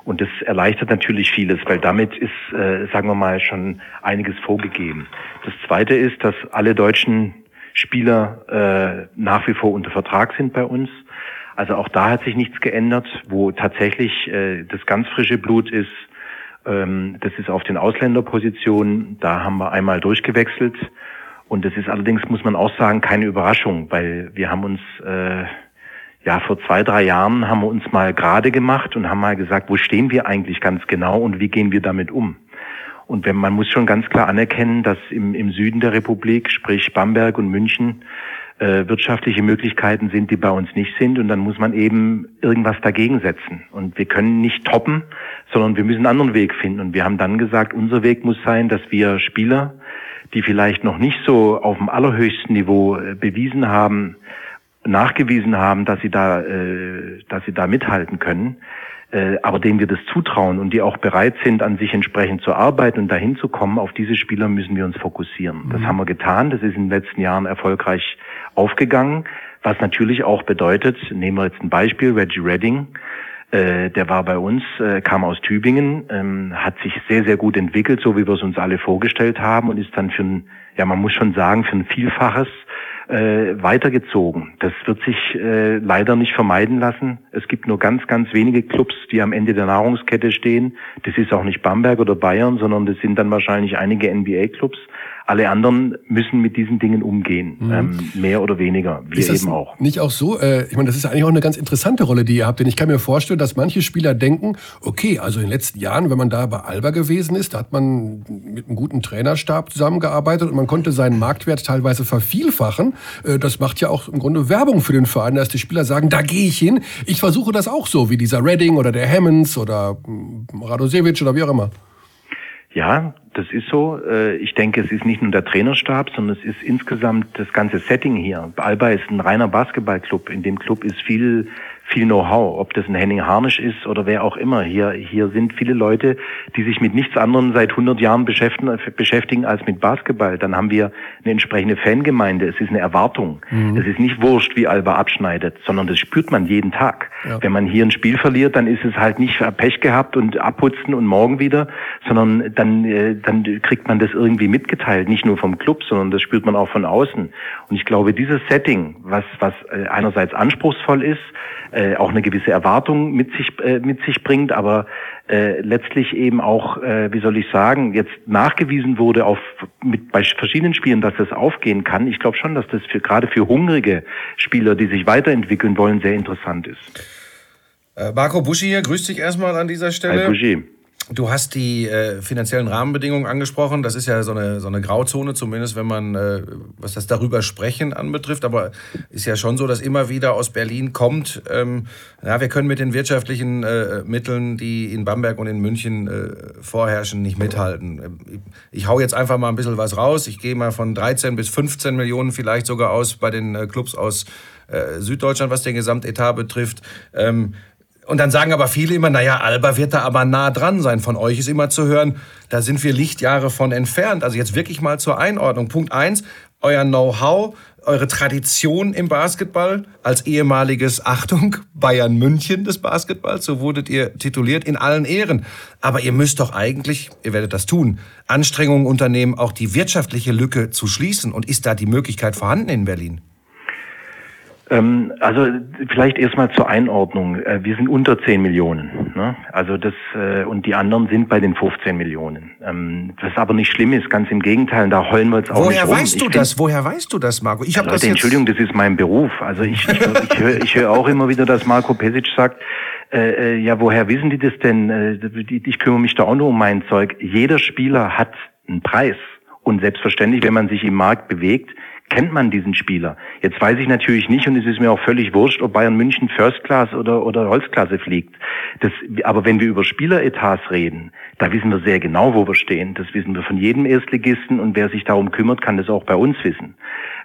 Und das erleichtert natürlich vieles, weil damit ist, äh, sagen wir mal, schon einiges vorgegeben. Das Zweite ist, dass alle deutschen Spieler äh, nach wie vor unter Vertrag sind bei uns. Also auch da hat sich nichts geändert, wo tatsächlich äh, das ganz frische Blut ist. Ähm, das ist auf den Ausländerpositionen. Da haben wir einmal durchgewechselt. Und das ist allerdings, muss man auch sagen, keine Überraschung, weil wir haben uns äh, ja, vor zwei, drei Jahren haben wir uns mal gerade gemacht und haben mal gesagt, wo stehen wir eigentlich ganz genau und wie gehen wir damit um? Und wenn, man muss schon ganz klar anerkennen, dass im, im Süden der Republik, sprich Bamberg und München, äh, wirtschaftliche Möglichkeiten sind, die bei uns nicht sind. Und dann muss man eben irgendwas dagegen setzen. Und wir können nicht toppen, sondern wir müssen einen anderen Weg finden. Und wir haben dann gesagt, unser Weg muss sein, dass wir Spieler, die vielleicht noch nicht so auf dem allerhöchsten Niveau äh, bewiesen haben, nachgewiesen haben, dass sie da, äh, dass sie da mithalten können, äh, aber denen wir das zutrauen und die auch bereit sind, an sich entsprechend zu arbeiten und dahin zu kommen, auf diese Spieler müssen wir uns fokussieren. Mhm. Das haben wir getan. Das ist in den letzten Jahren erfolgreich aufgegangen. Was natürlich auch bedeutet, nehmen wir jetzt ein Beispiel, Reggie Redding, äh, der war bei uns, äh, kam aus Tübingen, ähm, hat sich sehr, sehr gut entwickelt, so wie wir es uns alle vorgestellt haben und ist dann für ein, ja, man muss schon sagen, für ein Vielfaches äh, weitergezogen. Das wird sich äh, leider nicht vermeiden lassen. Es gibt nur ganz, ganz wenige Clubs, die am Ende der Nahrungskette stehen. Das ist auch nicht Bamberg oder Bayern, sondern das sind dann wahrscheinlich einige NBA-Clubs. Alle anderen müssen mit diesen Dingen umgehen, mhm. ähm, mehr oder weniger. Wir ist eben auch. Nicht auch so? Äh, ich meine, das ist eigentlich auch eine ganz interessante Rolle, die ihr habt. Denn ich kann mir vorstellen, dass manche Spieler denken, okay, also in den letzten Jahren, wenn man da bei Alba gewesen ist, da hat man mit einem guten Trainerstab zusammengearbeitet und man konnte seinen Marktwert teilweise vervielfachen. Äh, das macht ja auch im Grunde Werbung für den Verein, dass die Spieler sagen, da gehe ich hin. Ich versuche das auch so, wie dieser Redding oder der Hammonds oder hm, Radosevic oder wie auch immer. Ja, das ist so. Äh, ich denke, es ist nicht nur der Trainerstab, sondern es ist insgesamt das ganze Setting hier. Alba ist ein reiner Basketballclub. In dem Club ist viel viel Know-how, ob das ein Henning Harnisch ist oder wer auch immer. Hier, hier sind viele Leute, die sich mit nichts anderem seit 100 Jahren beschäftigen, beschäftigen als mit Basketball. Dann haben wir eine entsprechende Fangemeinde. Es ist eine Erwartung. Mhm. Es ist nicht wurscht, wie Alba abschneidet, sondern das spürt man jeden Tag. Ja. Wenn man hier ein Spiel verliert, dann ist es halt nicht Pech gehabt und abputzen und morgen wieder, sondern dann, äh, dann kriegt man das irgendwie mitgeteilt. Nicht nur vom Club, sondern das spürt man auch von außen. Und ich glaube, dieses Setting, was, was äh, einerseits anspruchsvoll ist, äh, auch eine gewisse Erwartung mit sich äh, mit sich bringt, aber äh, letztlich eben auch, äh, wie soll ich sagen, jetzt nachgewiesen wurde auf mit bei verschiedenen Spielen, dass das aufgehen kann. Ich glaube schon, dass das für gerade für hungrige Spieler, die sich weiterentwickeln wollen, sehr interessant ist. Äh, Marco Buschi hier, grüß dich erstmal an dieser Stelle. Hi Buschi. Du hast die äh, finanziellen Rahmenbedingungen angesprochen. Das ist ja so eine, so eine Grauzone, zumindest wenn man, äh, was das darüber sprechen anbetrifft. Aber ist ja schon so, dass immer wieder aus Berlin kommt, ähm, ja, wir können mit den wirtschaftlichen äh, Mitteln, die in Bamberg und in München äh, vorherrschen, nicht mithalten. Ich hau jetzt einfach mal ein bisschen was raus. Ich gehe mal von 13 bis 15 Millionen vielleicht sogar aus bei den äh, Clubs aus äh, Süddeutschland, was den Gesamtetat betrifft. Ähm, und dann sagen aber viele immer, naja, Alba wird da aber nah dran sein. Von euch ist immer zu hören, da sind wir Lichtjahre von entfernt. Also jetzt wirklich mal zur Einordnung. Punkt eins, euer Know-how, eure Tradition im Basketball als ehemaliges, Achtung, Bayern München des Basketballs, so wurdet ihr tituliert, in allen Ehren. Aber ihr müsst doch eigentlich, ihr werdet das tun, Anstrengungen unternehmen, auch die wirtschaftliche Lücke zu schließen. Und ist da die Möglichkeit vorhanden in Berlin? Ähm, also vielleicht erstmal zur Einordnung. Äh, wir sind unter 10 Millionen. Ne? Also das äh, und die anderen sind bei den 15 Millionen. Ähm, was aber nicht schlimm ist, ganz im Gegenteil. Da heulen wir jetzt auch Woher nicht weißt du das? Woher weißt du das, Marco? Ich habe das jetzt Entschuldigung, das ist mein Beruf. Also ich, ich, ich höre ich hör auch immer wieder, dass Marco Pesic sagt, äh, äh, ja, woher wissen die das denn? Ich kümmere mich da auch nur um mein Zeug. Jeder Spieler hat einen Preis. Und selbstverständlich, wenn man sich im Markt bewegt, kennt man diesen Spieler. Jetzt weiß ich natürlich nicht und es ist mir auch völlig wurscht, ob Bayern München First Class oder, oder Holzklasse fliegt. Das, aber wenn wir über Spieleretats reden, da wissen wir sehr genau, wo wir stehen. Das wissen wir von jedem Erstligisten und wer sich darum kümmert, kann das auch bei uns wissen.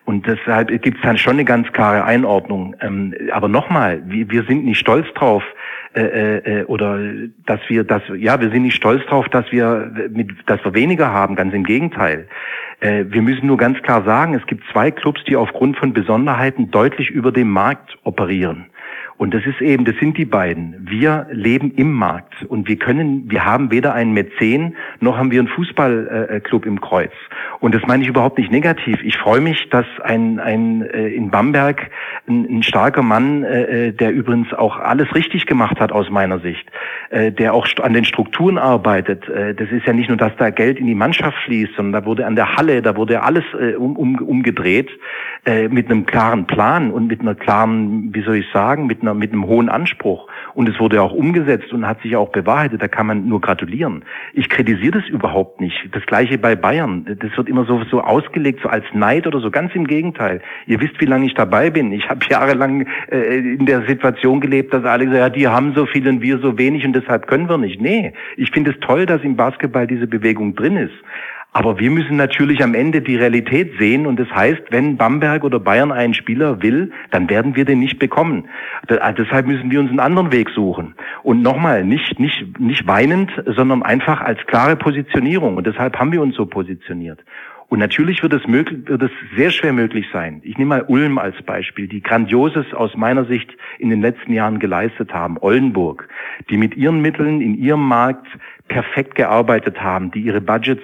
Und deshalb gibt es dann schon eine ganz klare Einordnung. Ähm, aber nochmal, wir, wir sind nicht stolz drauf, äh, äh, oder dass wir, dass ja, wir sind nicht stolz drauf, dass wir mit, dass wir weniger haben. Ganz im Gegenteil. Äh, wir müssen nur ganz klar sagen, es gibt zwei Clubs, die aufgrund von Besonderheiten deutlich über dem Markt operieren. Und das ist eben, das sind die beiden. Wir leben im Markt und wir können, wir haben weder einen Mäzen noch haben wir einen Fußballclub im Kreuz. Und das meine ich überhaupt nicht negativ. Ich freue mich, dass ein, ein äh, in Bamberg ein, ein starker Mann, äh, äh, der übrigens auch alles richtig gemacht hat aus meiner Sicht, äh, der auch an den Strukturen arbeitet. Äh, das ist ja nicht nur, dass da Geld in die Mannschaft fließt, sondern da wurde an der Halle, da wurde alles äh, um, um, umgedreht äh, mit einem klaren Plan und mit einer klaren, wie soll ich sagen, mit einer mit einem hohen Anspruch. Und es wurde auch umgesetzt und hat sich auch bewahrheitet. Da kann man nur gratulieren. Ich kritisiere das überhaupt nicht. Das gleiche bei Bayern. Das wird immer so so ausgelegt, so als Neid oder so. Ganz im Gegenteil. Ihr wisst, wie lange ich dabei bin. Ich habe jahrelang äh, in der Situation gelebt, dass alle sagen, ja, die haben so viel und wir so wenig und deshalb können wir nicht. Nee, ich finde es toll, dass im Basketball diese Bewegung drin ist. Aber wir müssen natürlich am Ende die Realität sehen und das heißt, wenn Bamberg oder Bayern einen Spieler will, dann werden wir den nicht bekommen. Deshalb müssen wir uns einen anderen Weg suchen. Und nochmal, nicht, nicht, nicht weinend, sondern einfach als klare Positionierung. Und deshalb haben wir uns so positioniert. Und natürlich wird es, möglich, wird es sehr schwer möglich sein. Ich nehme mal Ulm als Beispiel, die Grandioses aus meiner Sicht in den letzten Jahren geleistet haben. Oldenburg, die mit ihren Mitteln in ihrem Markt perfekt gearbeitet haben, die ihre Budgets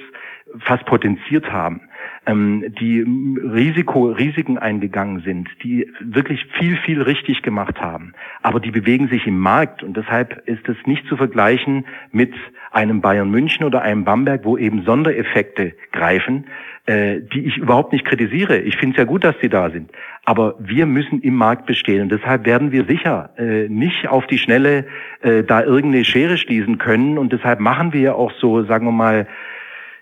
fast potenziert haben. ähm, die Risiko, Risiken eingegangen sind, die wirklich viel, viel richtig gemacht haben. Aber die bewegen sich im Markt und deshalb ist es nicht zu vergleichen mit einem Bayern München oder einem Bamberg, wo eben Sondereffekte greifen, äh, die ich überhaupt nicht kritisiere. Ich finde es ja gut, dass sie da sind. Aber wir müssen im Markt bestehen. Und deshalb werden wir sicher äh, nicht auf die Schnelle äh, da irgendeine Schere schließen können. Und deshalb machen wir ja auch so, sagen wir mal,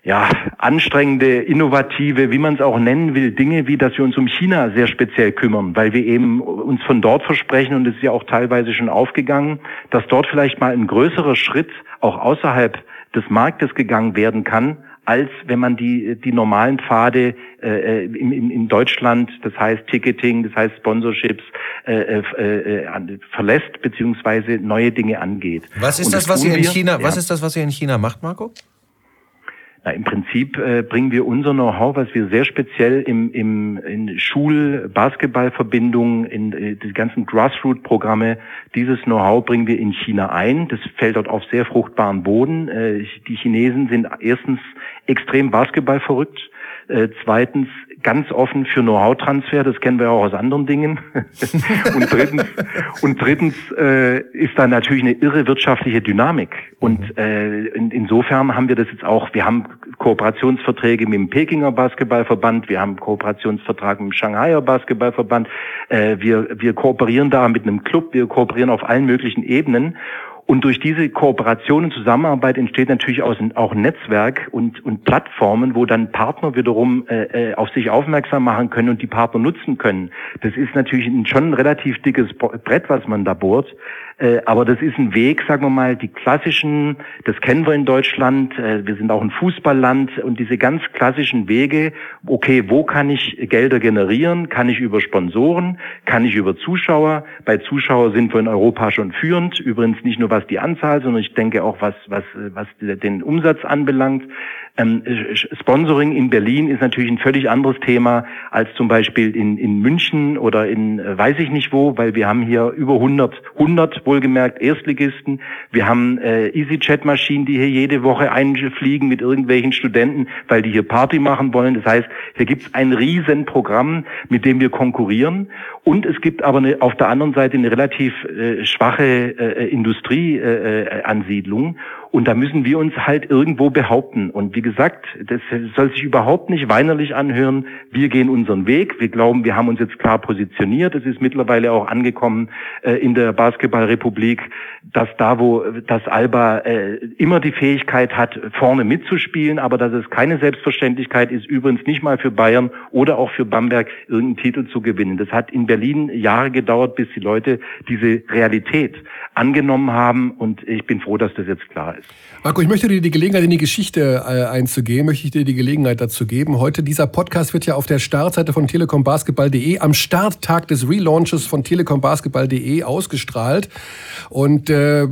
ja, anstrengende, innovative, wie man es auch nennen will, Dinge, wie dass wir uns um China sehr speziell kümmern, weil wir eben uns von dort versprechen und es ist ja auch teilweise schon aufgegangen, dass dort vielleicht mal ein größerer Schritt auch außerhalb des Marktes gegangen werden kann, als wenn man die, die normalen Pfade äh, in, in, in Deutschland, das heißt Ticketing, das heißt Sponsorships, äh, äh, äh verlässt beziehungsweise neue Dinge angeht. Was ist Und das, was ihr in China, ja. was ist das, was ihr in China macht, Marco? Na, Im Prinzip äh, bringen wir unser Know-how, was wir sehr speziell im, im in Schul-Basketball-Verbindungen, in äh, die ganzen Grassroot-Programme, dieses Know-how bringen wir in China ein. Das fällt dort auf sehr fruchtbaren Boden. Äh, die Chinesen sind erstens extrem Basketball verrückt. Äh, zweitens ganz offen für Know-how-Transfer, das kennen wir auch aus anderen Dingen. und drittens, und drittens äh, ist da natürlich eine irre wirtschaftliche Dynamik. Und mhm. äh, in, insofern haben wir das jetzt auch, wir haben Kooperationsverträge mit dem Pekinger Basketballverband, wir haben Kooperationsvertrag mit dem Shanghaier Basketballverband, äh, wir, wir kooperieren da mit einem Club, wir kooperieren auf allen möglichen Ebenen. Und durch diese Kooperation und Zusammenarbeit entsteht natürlich auch ein Netzwerk und, und Plattformen, wo dann Partner wiederum äh, äh, auf sich aufmerksam machen können und die Partner nutzen können. Das ist natürlich schon ein relativ dickes Brett, was man da bohrt. Äh, aber das ist ein Weg, sagen wir mal, die klassischen, das kennen wir in Deutschland, äh, wir sind auch ein Fußballland und diese ganz klassischen Wege, okay, wo kann ich Gelder generieren? Kann ich über Sponsoren? Kann ich über Zuschauer? Bei Zuschauer sind wir in Europa schon führend, übrigens nicht nur was die Anzahl, sondern ich denke auch, was, was, was den Umsatz anbelangt. Ähm, Sponsoring in Berlin ist natürlich ein völlig anderes Thema als zum Beispiel in, in München oder in äh, weiß ich nicht wo, weil wir haben hier über 100, 100 wohlgemerkt Erstligisten. Wir haben äh, EasyJet-Maschinen, die hier jede Woche einfliegen mit irgendwelchen Studenten, weil die hier Party machen wollen. Das heißt, hier gibt es ein Riesenprogramm, mit dem wir konkurrieren. Und es gibt aber eine, auf der anderen Seite eine relativ äh, schwache äh, Industrieansiedlung. Äh, und da müssen wir uns halt irgendwo behaupten. Und wie gesagt, das soll sich überhaupt nicht weinerlich anhören. Wir gehen unseren Weg. Wir glauben, wir haben uns jetzt klar positioniert. Es ist mittlerweile auch angekommen äh, in der Basketballrepublik, dass da, wo das Alba äh, immer die Fähigkeit hat, vorne mitzuspielen, aber dass es keine Selbstverständlichkeit ist, übrigens nicht mal für Bayern oder auch für Bamberg irgendeinen Titel zu gewinnen. Das hat in Berlin Jahre gedauert, bis die Leute diese Realität angenommen haben. Und ich bin froh, dass das jetzt klar ist. Marco, ich möchte dir die Gelegenheit, in die Geschichte äh, einzugehen, möchte ich dir die Gelegenheit dazu geben. Heute, dieser Podcast wird ja auf der Startseite von telekombasketball.de am Starttag des Relaunches von telekombasketball.de ausgestrahlt. Und äh,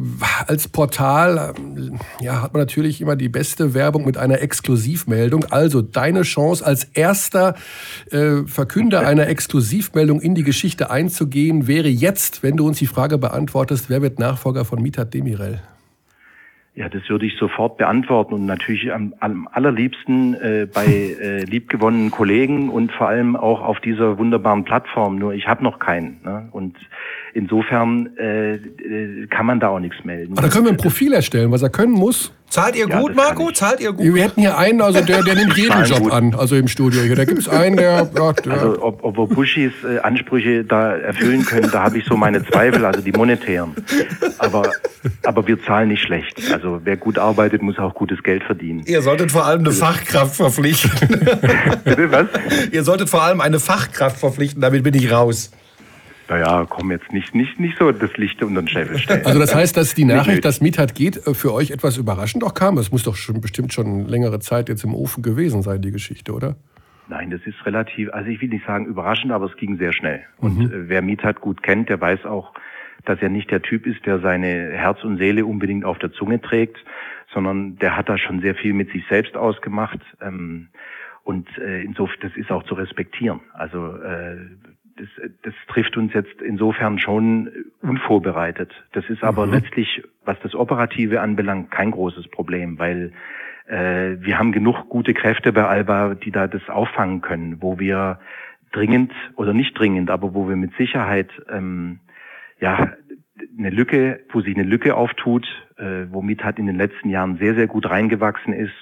als Portal äh, ja, hat man natürlich immer die beste Werbung mit einer Exklusivmeldung. Also deine Chance als erster äh, Verkünder einer Exklusivmeldung in die Geschichte einzugehen, wäre jetzt, wenn du uns die Frage beantwortest, wer wird Nachfolger von Mitat Demirel? Ja, das würde ich sofort beantworten und natürlich am, am allerliebsten äh, bei äh, liebgewonnenen Kollegen und vor allem auch auf dieser wunderbaren Plattform. Nur ich habe noch keinen. Ne? Und insofern äh, kann man da auch nichts melden. Aber da können wir ein Profil erstellen, was er können muss. Zahlt ihr gut, ja, Marco? Zahlt ihr gut? Wir hätten hier einen, also der, der nimmt jeden Job gut. an, also im Studio hier. Da gibt es einen, der. Ja, der also ob, ob wir Bushis äh, Ansprüche da erfüllen können, da habe ich so meine Zweifel, also die monetären. Aber, aber wir zahlen nicht schlecht. Also wer gut arbeitet, muss auch gutes Geld verdienen. Ihr solltet vor allem eine also Fachkraft verpflichten. Was? Ihr solltet vor allem eine Fachkraft verpflichten, damit bin ich raus naja, komm jetzt nicht, nicht, nicht so das Licht unter den Scheffel stellen. Also das heißt, dass die Nachricht, dass Miethat geht, äh, für euch etwas überraschend auch kam? Das muss doch schon, bestimmt schon längere Zeit jetzt im Ofen gewesen sein, die Geschichte, oder? Nein, das ist relativ, also ich will nicht sagen überraschend, aber es ging sehr schnell. Und mhm. Äh, wer Miethat gut kennt, der weiß auch, dass er nicht der Typ ist, der seine Herz und Seele unbedingt auf der Zunge trägt, sondern der hat da schon sehr viel mit sich selbst ausgemacht. Ähm, und äh, insofern, das ist auch zu respektieren. Also äh, das, das trifft uns jetzt insofern schon unvorbereitet. Das ist aber mhm. letztlich, was das Operative anbelangt, kein großes Problem, weil Äh, wir haben genug gute Kräfte bei Alba, die da das auffangen können, wo wir dringend oder nicht dringend, aber wo wir mit Sicherheit ähm, ja eine Lücke, wo sich eine Lücke auftut, äh, womit hat in den letzten Jahren sehr, sehr gut reingewachsen ist,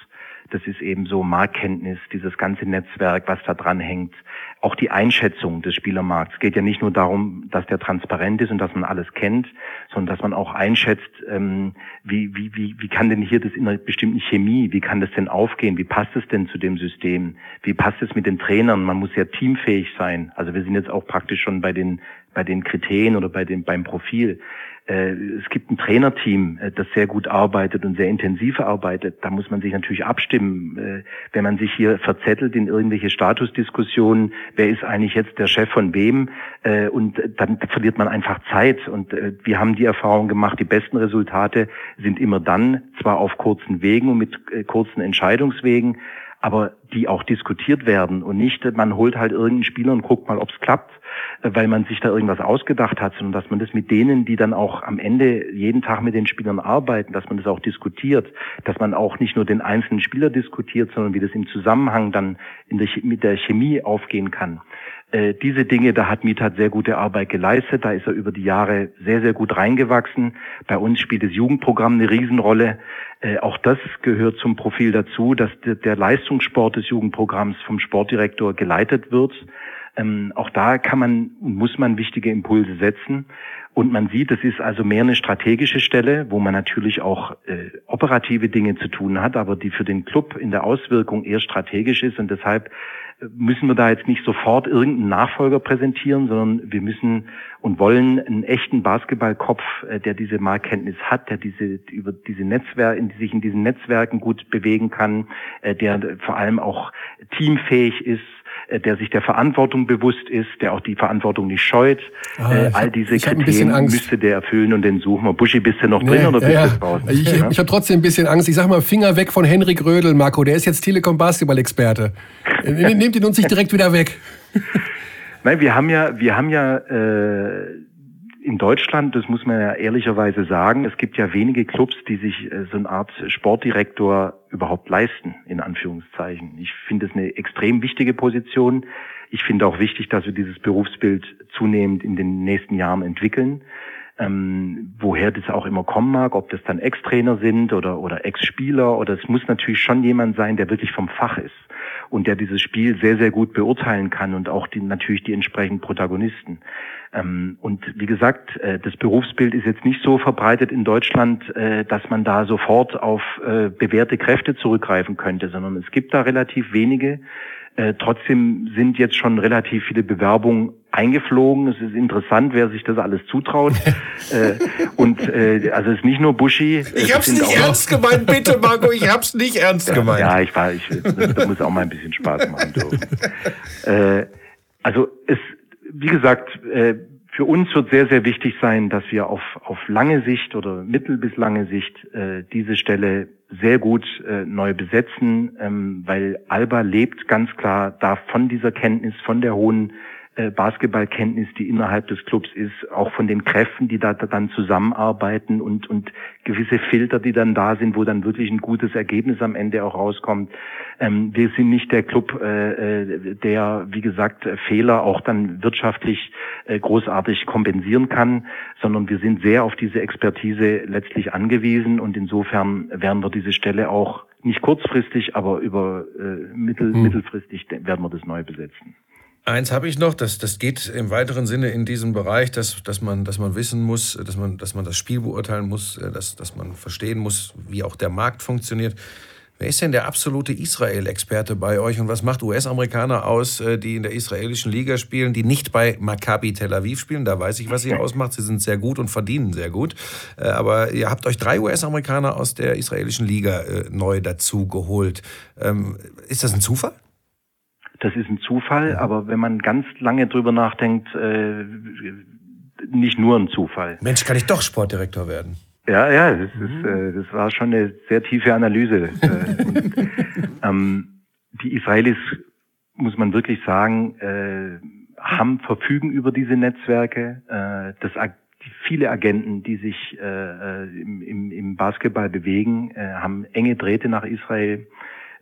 das ist eben so Marktkenntnis, dieses ganze Netzwerk, was da dran hängt. Auch die Einschätzung des Spielermarkts. Es geht ja nicht nur darum, dass der transparent ist und dass man alles kennt, sondern dass man auch einschätzt, ähm, wie, wie, wie, wie kann denn hier das in einer bestimmten Chemie, wie kann das denn aufgehen, wie passt es denn zu dem System, wie passt es mit den Trainern, man muss ja teamfähig sein. Also wir sind jetzt auch praktisch schon bei den, bei den Kriterien oder bei dem, beim Profil. Äh, es gibt ein Trainerteam, äh, das sehr gut arbeitet und sehr intensiv arbeitet. Da muss man sich natürlich abstimmen. Äh, wenn man sich hier verzettelt in irgendwelche Statusdiskussionen, wer ist eigentlich jetzt der Chef von wem? Und dann verliert man einfach Zeit. Und wir haben die Erfahrung gemacht, die besten Resultate sind immer dann, zwar auf kurzen Wegen und mit kurzen Entscheidungswegen, aber die auch diskutiert werden und nicht, man holt halt irgendeinen Spieler und guckt mal, ob es klappt, äh, weil man sich da irgendwas ausgedacht hat, sondern dass man das mit denen, die dann auch am Ende jeden Tag mit den Spielern arbeiten, dass man das auch diskutiert, dass man auch nicht nur den einzelnen Spieler diskutiert, sondern wie das im Zusammenhang dann in der, mit der Chemie aufgehen kann. Äh, diese Dinge, da hat Mitat sehr gute Arbeit geleistet. Da ist er über die Jahre sehr, sehr gut reingewachsen. Bei uns spielt das Jugendprogramm eine Riesenrolle. Äh, auch das gehört zum Profil dazu, dass der, der Leistungssport des Jugendprogramms vom Sportdirektor geleitet wird. Ähm, auch da kann man muss man wichtige Impulse setzen. Und man sieht, es ist also mehr eine strategische Stelle, wo man natürlich auch äh, operative Dinge zu tun hat, aber die für den Club in der Auswirkung eher strategisch ist. Und deshalb müssen wir da jetzt nicht sofort irgendeinen Nachfolger präsentieren, sondern wir müssen und wollen einen echten Basketballkopf, äh, der diese Marktkenntnis hat, der diese über diese Netzwerke, sich in diesen Netzwerken gut bewegen kann, äh, der vor allem auch teamfähig ist, der sich der Verantwortung bewusst ist, der auch die Verantwortung nicht scheut. Ah, äh, all diese Kriterien müsste der erfüllen und den suchen wir. Buschi, bist du noch drin nee, oder bist ja, du draußen? Ich, ja? ich habe trotzdem ein bisschen Angst. Ich sag mal, Finger weg von Henrik Rödel, Marco. Der ist jetzt Telekom-Basketball-Experte. Nehmt ihn uns nicht direkt wieder weg. Nein, wir haben ja, wir haben ja äh, in Deutschland, das muss man ja ehrlicherweise sagen, es gibt ja wenige Clubs, die sich äh, so eine Art Sportdirektor überhaupt leisten, in Anführungszeichen. Ich finde es eine extrem wichtige Position. Ich finde auch wichtig, dass wir dieses Berufsbild zunehmend in den nächsten Jahren entwickeln. Ähm, woher das auch immer kommen mag, ob das dann Ex-Trainer sind oder, oder Ex-Spieler oder es muss natürlich schon jemand sein, der wirklich vom Fach ist und der dieses Spiel sehr, sehr gut beurteilen kann und auch die, natürlich die entsprechenden Protagonisten. Ähm, und wie gesagt, äh, das Berufsbild ist jetzt nicht so verbreitet in Deutschland, äh, dass man da sofort auf äh, bewährte Kräfte zurückgreifen könnte, sondern es gibt da relativ wenige. Äh, trotzdem sind jetzt schon relativ viele Bewerbungen eingeflogen. Es ist interessant, wer sich das alles zutraut. äh, und äh, also es ist nicht nur Buschi. Ich hab's nicht ernst gemeint, bitte Marco, ich hab's nicht ernst gemeint. Ja, ich war, ich, das muss auch mal ein bisschen Spaß machen dürfen. äh, also es, wie gesagt, äh, für uns wird sehr, sehr wichtig sein, dass wir auf, auf lange Sicht oder mittel- bis lange Sicht äh, diese Stelle sehr gut äh, neu besetzen, ähm, weil Alba lebt ganz klar da von dieser Kenntnis, von der hohen Basketballkenntnis, die innerhalb des Clubs ist, auch von den Kräften, die da, da dann zusammenarbeiten und, und gewisse Filter, die dann da sind, wo dann wirklich ein gutes Ergebnis am Ende auch rauskommt. Ähm, wir sind nicht der Club, äh, äh der, wie gesagt, Fehler auch dann wirtschaftlich äh, großartig kompensieren kann, sondern wir sind sehr auf diese Expertise letztlich angewiesen und insofern werden wir diese Stelle auch nicht kurzfristig, aber über äh, mittel, hm. mittelfristig werden wir das neu besetzen. Eins habe ich noch, das, das geht im weiteren Sinne in diesem Bereich, dass, dass, man, dass man wissen muss, dass man, dass man das Spiel beurteilen muss, äh, dass, dass man verstehen muss, wie auch der Markt funktioniert. Wer ist denn der absolute Israel-Experte bei euch und was macht US-Amerikaner aus, äh, die in der israelischen Liga spielen, die nicht bei Maccabi Tel Aviv spielen? Da weiß ich, was sie ausmacht. Sie sind sehr gut und verdienen sehr gut. Äh, aber ihr habt euch drei US-Amerikaner aus der israelischen Liga neu dazu geholt. Ähm, ist das ein Zufall? Das ist ein Zufall, aber wenn man ganz lange drüber nachdenkt, äh, nicht nur ein Zufall. Mensch, kann ich doch Sportdirektor werden? Ja, ja, das, ist, mhm. äh, das war schon eine sehr tiefe Analyse. Äh, und, ähm, die Israelis, muss man wirklich sagen, äh, haben, verfügen über diese Netzwerke. Äh, das, viele Agenten, die sich äh, äh, im, im, im Basketball bewegen, äh, haben enge Drähte nach Israel.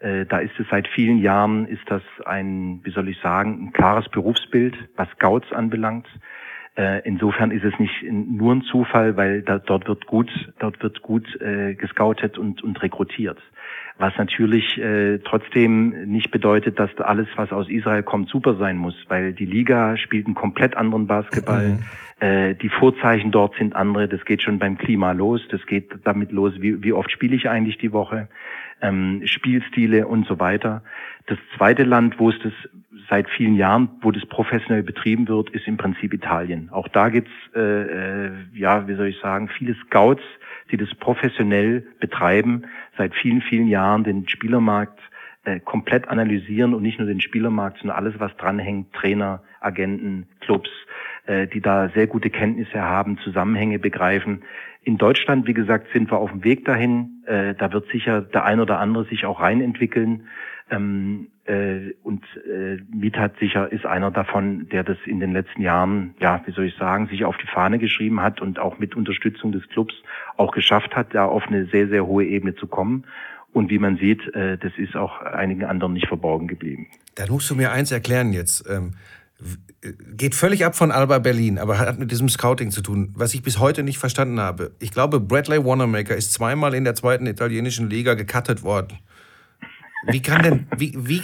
Äh, da ist es seit vielen Jahren, ist das ein, wie soll ich sagen, ein klares Berufsbild, was Scouts anbelangt. Äh, insofern ist es nicht nur ein Zufall, weil da, dort wird gut, dort wird gut äh, gescoutet und, und rekrutiert. Was natürlich äh, trotzdem nicht bedeutet, dass alles, was aus Israel kommt, super sein muss, weil die Liga spielt einen komplett anderen Basketball. Mhm. Äh, die Vorzeichen dort sind andere. Das geht schon beim Klima los. Das geht damit los, wie, wie oft spiele ich eigentlich die Woche, ähm, Spielstile und so weiter. Das zweite Land, wo es das seit vielen Jahren, wo das professionell betrieben wird, ist im Prinzip Italien. Auch da gibt's äh, äh, ja, wie soll ich sagen, viele Scouts, die das professionell betreiben, seit vielen, vielen Jahren den Spielermarkt äh, komplett analysieren und nicht nur den Spielermarkt, sondern alles, was dranhängt, Trainer, Agenten, Clubs, äh, die da sehr gute Kenntnisse haben, Zusammenhänge begreifen. In Deutschland, wie gesagt, sind wir auf dem Weg dahin. Äh, da wird sicher der ein oder andere sich auch reinentwickeln. Ähm, äh, und äh, Mithat sicher ist einer davon, der das in den letzten Jahren, ja, wie soll ich sagen, sich auf die Fahne geschrieben hat und auch mit Unterstützung des Clubs auch geschafft hat, da auf eine sehr, sehr hohe Ebene zu kommen. Und wie man sieht, das ist auch einigen anderen nicht verborgen geblieben. Da musst du mir eins erklären jetzt. Ähm, geht völlig ab von Alba Berlin, aber hat mit diesem Scouting zu tun, was ich bis heute nicht verstanden habe. Ich glaube, Bradley Wanamaker ist zweimal in der zweiten italienischen Liga gecuttet worden. Wie kann denn, wie, wie,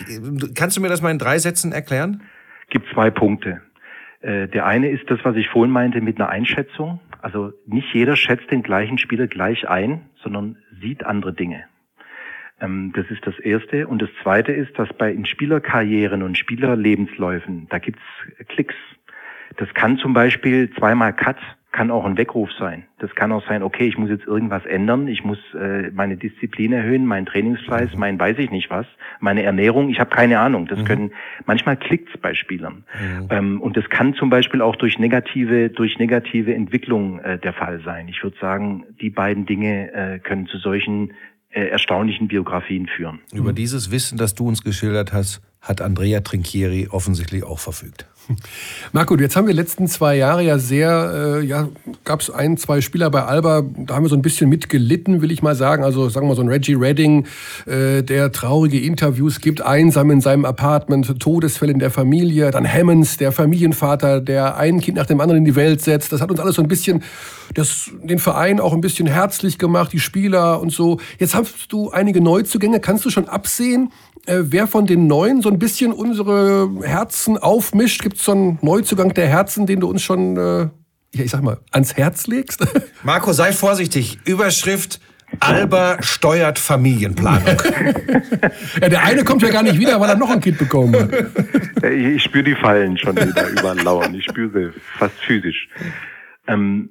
kannst du mir das mal in drei Sätzen erklären? Gibt zwei Punkte. Äh, der eine ist das, was ich vorhin meinte mit einer Einschätzung. Also nicht jeder schätzt den gleichen Spieler gleich ein, sondern sieht andere Dinge. Ähm, das ist das Erste. Und das Zweite ist, dass bei in Spielerkarrieren und Spielerlebensläufen, da gibt's Klicks. Das kann zum Beispiel zweimal Cut kann auch ein Weckruf sein. Das kann auch sein, okay, ich muss jetzt irgendwas ändern, ich muss äh, meine Disziplin erhöhen, meinen Trainingsfleiß, mhm. mein weiß ich nicht was, meine Ernährung, ich habe keine Ahnung. Das mhm. können manchmal klickt's bei Spielern. Mhm. Ähm, und das kann zum Beispiel auch durch negative, durch negative Entwicklung äh, der Fall sein. Ich würde sagen, die beiden Dinge äh, können zu solchen erstaunlichen Biografien führen. Über dieses Wissen, das du uns geschildert hast, hat Andrea Trinchieri offensichtlich auch verfügt. Marco, jetzt haben wir die letzten zwei Jahre ja sehr, äh, ja, gab es ein, zwei Spieler bei Alba, da haben wir so ein bisschen mitgelitten, will ich mal sagen. Also sagen wir so ein Reggie Redding, äh, der traurige Interviews gibt, einsam in seinem Apartment, Todesfälle in der Familie. Dann Hammonds, der Familienvater, der ein Kind nach dem anderen in die Welt setzt. Das hat uns alles so ein bisschen, das, den Verein auch ein bisschen herzlich gemacht, die Spieler und so. Jetzt hast du einige Neuzugänge. Kannst du schon absehen, äh, wer von den Neuen so ein bisschen unsere Herzen aufmischt? Gibt es so einen Neuzugang der Herzen, den du uns schon, äh, ja, ich sag mal, ans Herz legst? Marco, sei vorsichtig. Überschrift. Alba steuert Familienplanung. ja, der eine kommt ja gar nicht wieder, weil er noch ein Kind bekommen hat. Ich spüre die Fallen schon wieder überall lauern. Ich spüre sie fast physisch. Ähm,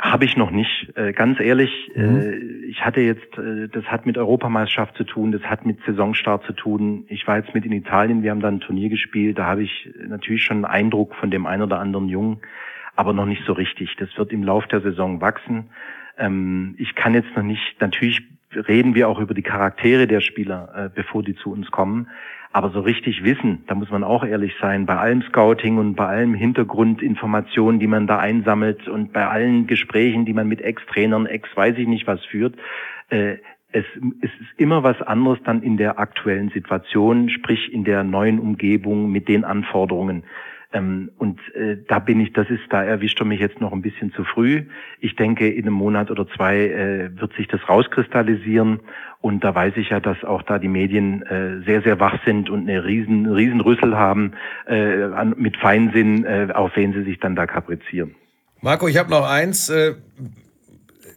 habe ich noch nicht. Äh, ganz ehrlich, mhm. äh, ich hatte jetzt, äh, das hat mit Europameisterschaft zu tun, das hat mit Saisonstart zu tun. Ich war jetzt mit in Italien, wir haben da ein Turnier gespielt, da habe ich natürlich schon einen Eindruck von dem einen oder anderen Jungen, aber noch nicht so richtig. Das wird im Lauf der Saison wachsen. Ähm, ich kann jetzt noch nicht, natürlich reden wir auch über die Charaktere der Spieler, äh, bevor die zu uns kommen. Aber so richtig wissen, da muss man auch ehrlich sein, bei allem Scouting und bei allem Hintergrundinformationen, die man da einsammelt und bei allen Gesprächen, die man mit Ex-Trainern, Ex weiß ich nicht was führt, äh, es, es ist immer was anderes dann in der aktuellen Situation, sprich in der neuen Umgebung mit den Anforderungen. Ähm, und äh, da bin ich, das ist, da erwischt er mich jetzt noch ein bisschen zu früh. Ich denke, in einem Monat oder zwei äh, wird sich das rauskristallisieren. Und da weiß ich ja, dass auch da die Medien äh, sehr, sehr wach sind und eine riesen, riesen Rüssel haben äh, an, mit Feinsinn, äh, auf wen sie sich dann da kaprizieren. Marco, ich habe noch eins. Äh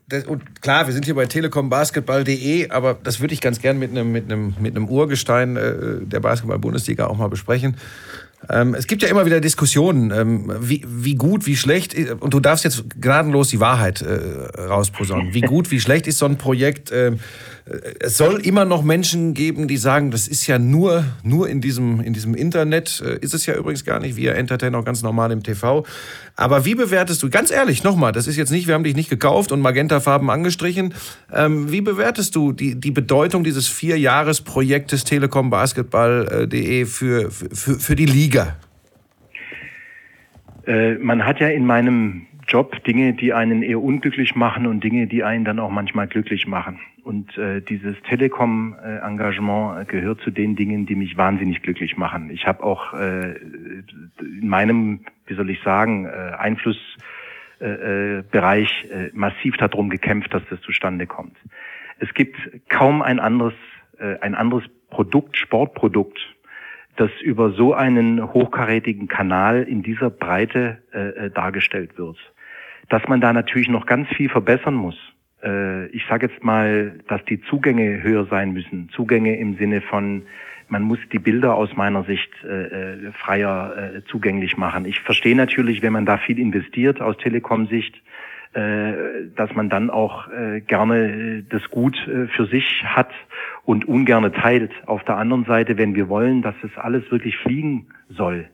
das, und klar, wir sind hier bei telekombasketball.de, aber das würde ich ganz gern mit einem mit einem mit einem Urgestein äh, der Basketball-Bundesliga auch mal besprechen. Ähm, es gibt ja immer wieder Diskussionen, ähm, wie, wie gut, wie schlecht, und du darfst jetzt gnadenlos die Wahrheit äh, rausposaunen. Wie gut, wie schlecht ist so ein Projekt? Ähm, es soll immer noch Menschen geben, die sagen, das ist ja nur, nur in, diesem, in diesem Internet. Äh, ist es ja übrigens gar nicht. Wir entertainen auch ganz normal im TV. Aber wie bewertest du, ganz ehrlich, nochmal, das ist jetzt nicht, wir haben dich nicht gekauft und Magentafarben angestrichen. Ähm, wie bewertest du die, die Bedeutung dieses Vierjahresprojektes telekombasketball.de für, für, für die Liga? Äh, man hat ja in meinem Job Dinge, die einen eher unglücklich machen und Dinge, die einen dann auch manchmal glücklich machen. Und äh, dieses Telekom-Engagement äh, gehört zu den Dingen, die mich wahnsinnig glücklich machen. Ich habe auch äh, in meinem, wie soll ich sagen, äh, Einflussbereich äh, äh, massiv darum gekämpft, dass das zustande kommt. Es gibt kaum ein anderes, äh, ein anderes Produkt, Sportprodukt, das über so einen hochkarätigen Kanal in dieser Breite äh, äh, dargestellt wird. Dass man da natürlich noch ganz viel verbessern muss. Äh, ich sage jetzt mal, dass die Zugänge höher sein müssen. Zugänge im Sinne von, man muss die Bilder aus meiner Sicht äh, äh freier äh, zugänglich machen. Ich verstehe natürlich, wenn man da viel investiert aus Telekom-Sicht, äh, dass man dann auch äh, gerne das Gut äh, für sich hat und ungerne teilt. Auf der anderen Seite, wenn wir wollen, dass es alles wirklich fliegen soll,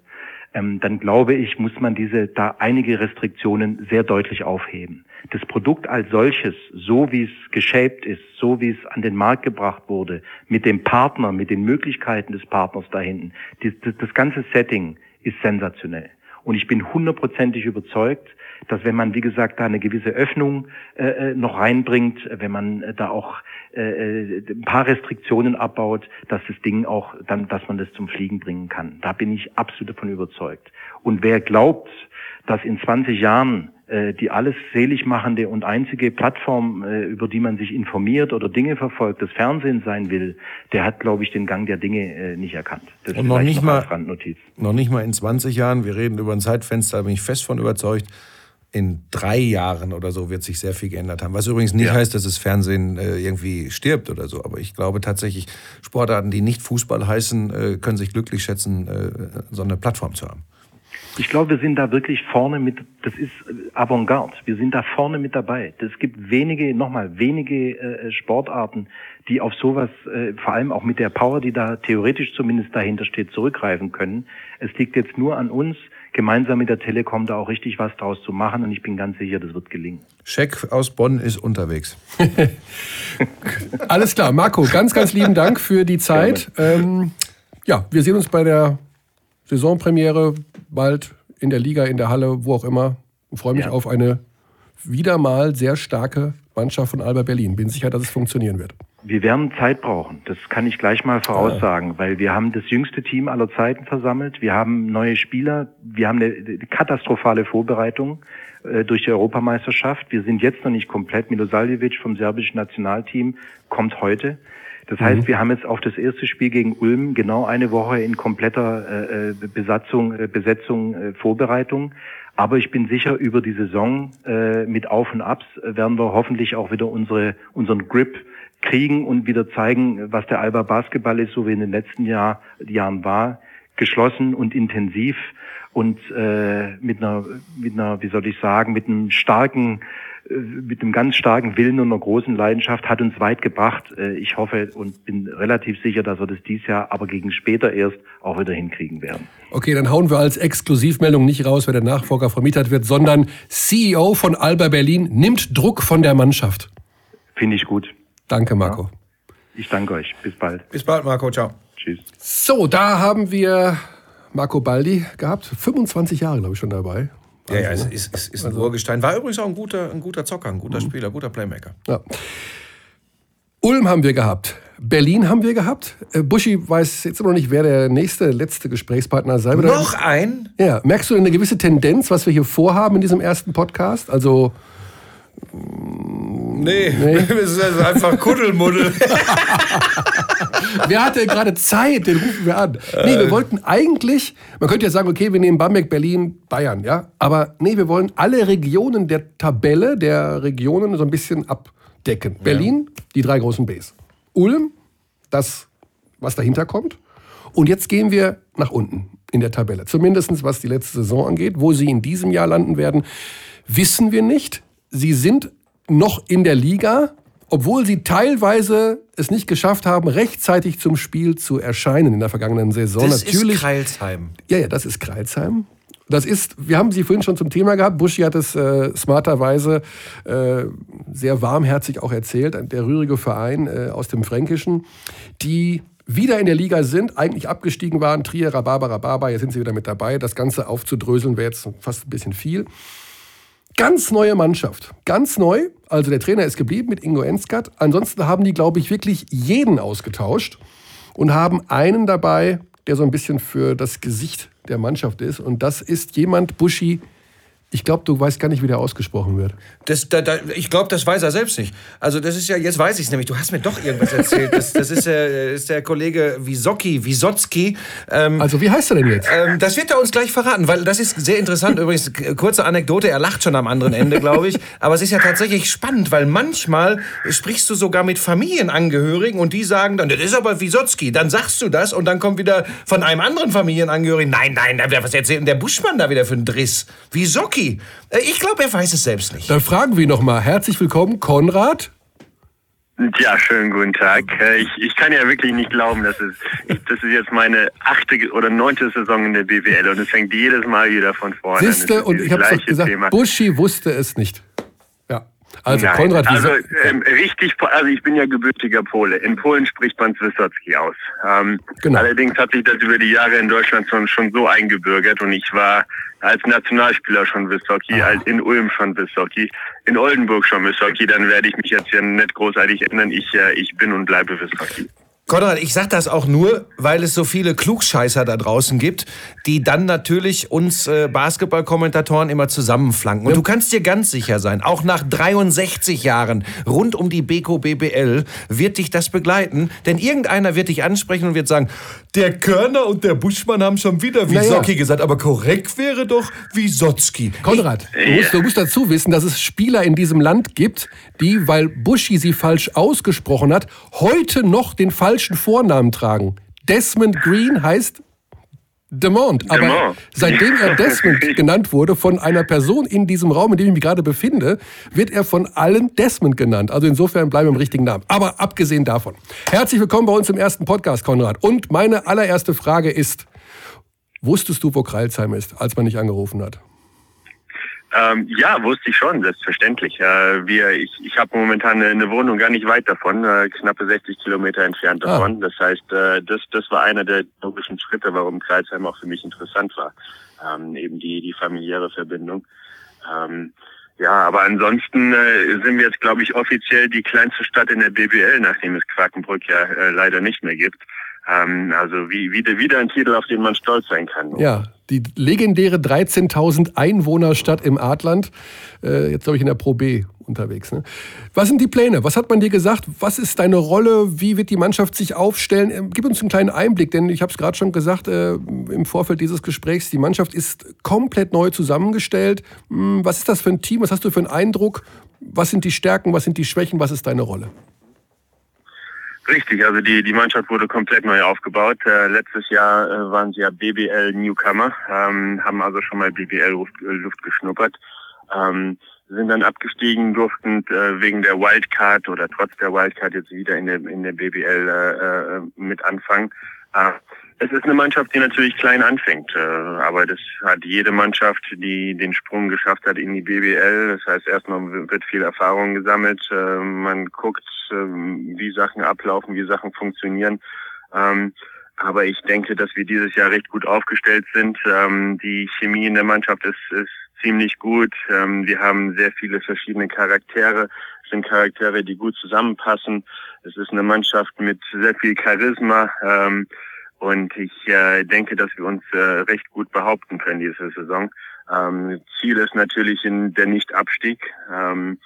ähm, dann glaube ich, muss man diese da einige Restriktionen sehr deutlich aufheben. Das Produkt als solches, so wie es geshaped ist, so wie es an den Markt gebracht wurde, mit dem Partner, mit den Möglichkeiten des Partners da hinten, das, das, das ganze Setting ist sensationell. Und ich bin hundertprozentig überzeugt, dass wenn man, wie gesagt, da eine gewisse Öffnung äh, äh noch reinbringt, wenn man äh, da auch äh, äh, ein paar Restriktionen abbaut, dass das Ding auch dann, dass man das zum Fliegen bringen kann. Da bin ich absolut davon überzeugt. Und wer glaubt, dass in 20 Jahren äh, die alles selig machende und einzige Plattform, äh, über die man sich informiert oder Dinge verfolgt, das Fernsehen sein will, der hat, glaube ich, den Gang der Dinge äh, nicht erkannt. Das und noch nicht, mal, noch nicht mal in 20 Jahren, wir reden über ein Zeitfenster, da bin ich fest von überzeugt, in drei Jahren oder so wird sich sehr viel geändert haben. Was übrigens nicht ja. heißt, dass das Fernsehen irgendwie stirbt oder so. Aber ich glaube tatsächlich, Sportarten, die nicht Fußball heißen, können sich glücklich schätzen, so eine Plattform zu haben. Ich glaube, wir sind da wirklich vorne mit, das ist Avantgarde, wir sind da vorne mit dabei. Es gibt wenige, nochmal, wenige äh, Sportarten, die auf sowas, äh, vor allem auch mit der Power, die da theoretisch zumindest dahinter steht, zurückgreifen können. Es liegt jetzt nur an uns, gemeinsam mit der Telekom da auch richtig was draus zu machen und ich bin ganz sicher, das wird gelingen. Scheck aus Bonn ist unterwegs. Alles klar, Marco, ganz, ganz lieben Dank für die Zeit. Ähm, ja, wir sehen uns bei der Saisonpremiere bald in der Liga, in der Halle, wo auch immer. Ich freue mich ja. auf eine wieder mal sehr starke Mannschaft von Alba Berlin. Bin sicher, dass es funktionieren wird. Wir werden Zeit brauchen. Das kann ich gleich mal voraussagen, weil wir haben das jüngste Team aller Zeiten versammelt. Wir haben neue Spieler. Wir haben eine katastrophale Vorbereitung äh, durch die Europameisterschaft. Wir sind jetzt noch nicht komplett. Milosaljevic vom serbischen Nationalteam kommt heute. Das heißt, mhm. wir haben jetzt auf das erste Spiel gegen Ulm genau eine Woche in kompletter äh, äh Besatzung, äh, Besetzung, äh, Vorbereitung. Aber ich bin sicher, über die Saison äh, mit Auf und Abs werden wir hoffentlich auch wieder unsere, unseren Grip kriegen und wieder zeigen, was der Alba Basketball ist, so wie in den letzten Jahr, Jahren war, geschlossen und intensiv und äh, mit einer, mit einer, wie soll ich sagen, mit einem starken, mit einem ganz starken Willen und einer großen Leidenschaft hat uns weit gebracht. Äh, ich hoffe und bin relativ sicher, dass wir das dieses Jahr, aber gegen später erst auch wieder hinkriegen werden. Okay, dann hauen wir als Exklusivmeldung nicht raus, wer der Nachfolger vermietet wird, sondern CEO von Alba Berlin nimmt Druck von der Mannschaft. Finde ich gut. Danke, Marco. Ja. Ich danke euch. Bis bald. Bis bald, Marco. Ciao. Tschüss. So, da haben wir Marco Baldi gehabt. 25 Jahre, glaube ich, schon dabei. Ja, ja, es ist, ist, ist ein also, Urgestein. War übrigens auch ein guter, ein guter Zocker, ein guter mhm. Spieler, guter Playmaker. Ja. Ulm haben wir gehabt. Berlin haben wir gehabt. Äh, Buschi weiß jetzt noch nicht, wer der nächste, letzte Gesprächspartner sein wird. Noch ein? Ja. Merkst du eine gewisse Tendenz, was wir hier vorhaben in diesem ersten Podcast? Also Nee, nee. es ist also einfach Kuddelmuddel. Wer hatte gerade Zeit? Den rufen wir an. Nee, wir wollten eigentlich, man könnte ja sagen, okay, wir nehmen Bamberg, Berlin, Bayern, ja. Aber nee, wir wollen alle Regionen der Tabelle der Regionen so ein bisschen abdecken. Ja. Berlin, die drei großen Bs. Ulm, das, was dahinter kommt. Und jetzt gehen wir nach unten in der Tabelle. Zumindest was die letzte Saison angeht. Wo sie in diesem Jahr landen werden, wissen wir nicht. Sie sind noch in der Liga, obwohl sie teilweise es nicht geschafft haben, rechtzeitig zum Spiel zu erscheinen in der vergangenen Saison. Das Natürlich, ist Kreilsheim. Ja, ja, das ist Kreilsheim. Das ist, wir haben sie vorhin schon zum Thema gehabt. Buschi hat es äh, smarterweise äh, sehr warmherzig auch erzählt. Der rührige Verein äh, aus dem Fränkischen, die wieder in der Liga sind, eigentlich abgestiegen waren. Trier, Rhabarber, Rhabarber, jetzt sind sie wieder mit dabei. Das Ganze aufzudröseln wäre jetzt fast ein bisschen viel. Ganz neue Mannschaft. Ganz neu. Also der Trainer ist geblieben mit Ingo Enskat. Ansonsten haben die, glaube ich, wirklich jeden ausgetauscht und haben einen dabei, der so ein bisschen für das Gesicht der Mannschaft ist. Und das ist jemand, Buschi, ich glaube, du weißt gar nicht, wie der ausgesprochen wird. Das, da, da, ich glaube, das weiß er selbst nicht. Also das ist ja, jetzt weiß ich es nämlich, du hast mir doch irgendwas erzählt. Das, das ist, äh, ist der Kollege Wisocki, Wisotzki. Ähm, also wie heißt er denn jetzt? Ähm, das wird er uns gleich verraten, weil das ist sehr interessant. Übrigens, kurze Anekdote, er lacht schon am anderen Ende, glaube ich. Aber es ist ja tatsächlich spannend, weil manchmal sprichst du sogar mit Familienangehörigen und die sagen dann, das ist aber Wisotzki. Dann sagst du das und dann kommt wieder von einem anderen Familienangehörigen, nein, nein, was erzählt denn der Buschmann da wieder für einen Driss? Wisocki. Rocky. Äh, ich glaube, er weiß es selbst nicht. Dann fragen wir noch mal. Herzlich willkommen, Konrad. Ja, schönen guten Tag. Äh, ich, ich kann ja wirklich nicht glauben, dass es das ist jetzt meine achte oder neunte Saison in der BWL und es fängt jedes Mal wieder von vorne an. Siehste, und ich habe es gesagt, Thema. Buschi wusste es nicht. Also Nein, Konrad, also ähm, richtig, also ich bin ja gebürtiger Pole. In Polen spricht man Wysocki aus. Ähm, genau. Allerdings hat sich das über die Jahre in Deutschland schon, schon so eingebürgert und ich war als Nationalspieler schon Wysocki, als in Ulm schon Wysocki, in Oldenburg schon Wysocki, dann werde ich mich jetzt ja nicht großartig ändern. Ich, äh, ich bin und bleibe Wysocki. Konrad, ich sag das auch nur, weil es so viele Klugscheißer da draußen gibt, die dann natürlich uns äh, Basketballkommentatoren immer zusammenflanken. Und du kannst dir ganz sicher sein, auch nach 63 Jahren rund um die Beko BBL wird dich das begleiten, denn irgendeiner wird dich ansprechen und wird sagen, der Körner und der Buschmann haben schon wieder Wisocki naja. gesagt, aber korrekt wäre doch Wisotzki. Konrad, du musst, du musst dazu wissen, dass es Spieler in diesem Land gibt, die, weil Buschi sie falsch ausgesprochen hat, heute noch den falschen falschen Vornamen tragen. Desmond Green heißt Demont. Aber Demont. seitdem er Desmond genannt wurde von einer Person in diesem Raum, in dem ich mich gerade befinde, wird er von allen Desmond genannt. Also insofern bleiben wir im richtigen Namen. Aber abgesehen davon. Herzlich willkommen bei uns im ersten Podcast, Konrad. Und meine allererste Frage ist, wusstest du, wo Kreilsheim ist, als man dich angerufen hat? Ähm, ja, wusste ich schon, selbstverständlich. Äh, wir, ich ich habe momentan eine, eine, Wohnung gar nicht weit davon, äh, knappe 60 Kilometer entfernt ah. davon. Ah. Das heißt, äh, das, das war einer der logischen Schritte, warum Kreisheim auch für mich interessant war. Ähm, eben die, die familiäre Verbindung. Ähm, ja, aber ansonsten äh, sind wir jetzt, glaube ich, offiziell die kleinste Stadt in der BBL, nachdem es Quakenbrück ja äh, leider nicht mehr gibt. Ähm, also wie, wieder, wieder ein Titel, auf den man stolz sein kann. Ja, die legendäre 13.000 Einwohnerstadt im Adland, äh, jetzt glaube ich in der Pro B unterwegs. Ne? Was sind die Pläne? Was hat man dir gesagt? Was ist deine Rolle? Wie wird die Mannschaft sich aufstellen? Ähm, gib uns einen kleinen Einblick, denn ich habe es gerade schon gesagt äh, im Vorfeld dieses Gesprächs, die Mannschaft ist komplett neu zusammengestellt. Hm, was ist das für ein Team? Was hast du für einen Eindruck? Was sind die Stärken? Was sind die Schwächen? Was ist deine Rolle? Richtig, also die, die Mannschaft wurde komplett neu aufgebaut. Äh, letztes Jahr äh, waren sie ja BBL Newcomer, ähm, haben also schon mal BBL Luft, äh, Luft geschnuppert, ähm, sind dann abgestiegen, durften äh, wegen der Wildcard oder trotz der Wildcard jetzt wieder in der, in der BBL äh, äh, mit anfangen. Es ist eine Mannschaft, die natürlich klein anfängt, äh, aber das hat jede Mannschaft, die den Sprung geschafft hat in die BBL. Das heißt, erstmal wird viel Erfahrung gesammelt, äh, man guckt, äh, wie Sachen ablaufen, wie Sachen funktionieren. Ähm, aber ich denke, dass wir dieses Jahr recht gut aufgestellt sind. Ähm, die Chemie in der Mannschaft ist, ist ziemlich gut. Ähm, wir haben sehr viele verschiedene Charaktere. Es sind Charaktere, die gut zusammenpassen. Es ist eine Mannschaft mit sehr viel Charisma. Ähm, und ich äh, denke, dass wir uns äh, recht gut behaupten können diese Saison. Ähm, Ziel ist natürlich in der Nicht-Abstieg. Ähm,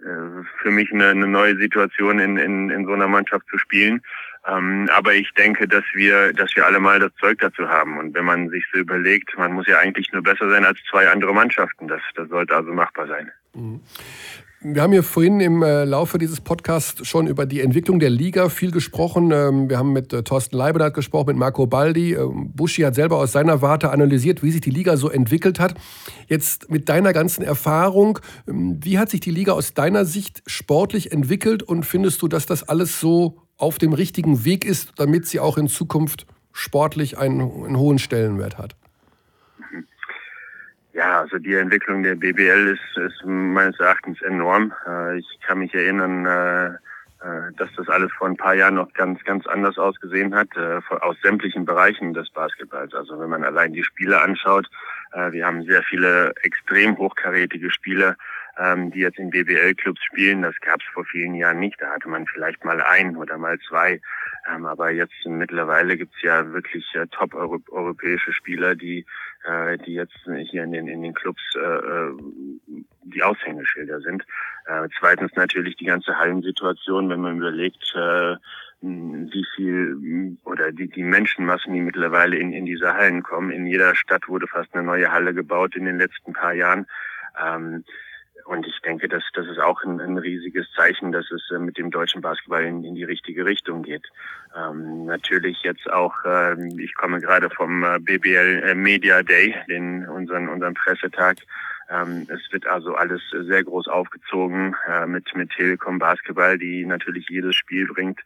äh, für mich eine, eine neue Situation in, in, in so einer Mannschaft zu spielen. Ähm, aber ich denke, dass wir, dass wir alle mal das Zeug dazu haben. Und wenn man sich so überlegt, man muss ja eigentlich nur besser sein als zwei andere Mannschaften. Das, das sollte also machbar sein. Mhm. Wir haben hier vorhin im äh, Laufe dieses Podcasts schon über die Entwicklung der Liga viel gesprochen. Ähm, wir haben mit äh, Thorsten Leibedat gesprochen, mit Marco Baldi. Ähm, Buschi hat selber aus seiner Warte analysiert, wie sich die Liga so entwickelt hat. Jetzt mit deiner ganzen Erfahrung, ähm, wie hat sich die Liga aus deiner Sicht sportlich entwickelt und findest du, dass das alles so auf dem richtigen Weg ist, damit sie auch in Zukunft sportlich einen, einen hohen Stellenwert hat? Ja, also die Entwicklung der BBL ist, ist meines Erachtens enorm. Äh, ich kann mich erinnern, äh, äh, dass das alles vor ein paar Jahren noch ganz, ganz anders ausgesehen hat, aus sämtlichen Bereichen des Basketballs. Also wenn man allein die Spiele anschaut, wir haben sehr viele extrem hochkarätige Spieler, ähm, die jetzt in BBL-Clubs spielen. Das gab es vor vielen Jahren nicht. Da hatte man vielleicht mal ein oder mal zwei. Ähm, aber jetzt mittlerweile gibt es ja wirklich top-europäische Spieler, die, die jetzt hier in den, in den Clubs die Aushängeschilder sind. Äh, zweitens natürlich die ganze Hallensituation, wenn man überlegt, äh, wie viel oder die, die Menschenmassen, die mittlerweile in, in diese Hallen kommen. In jeder Stadt wurde fast eine neue Halle gebaut in den letzten paar Jahren. Ähm, und ich denke, dass das ist auch ein, ein riesiges Zeichen, dass es äh, mit dem deutschen Basketball in, in die richtige Richtung geht. Ähm, natürlich jetzt auch, äh, ich komme gerade vom äh, BBL äh, Media Day, den unseren unseren Pressetag. Ähm, es wird also alles sehr groß aufgezogen mit, mit Telekom Basketball, die natürlich jedes Spiel bringt.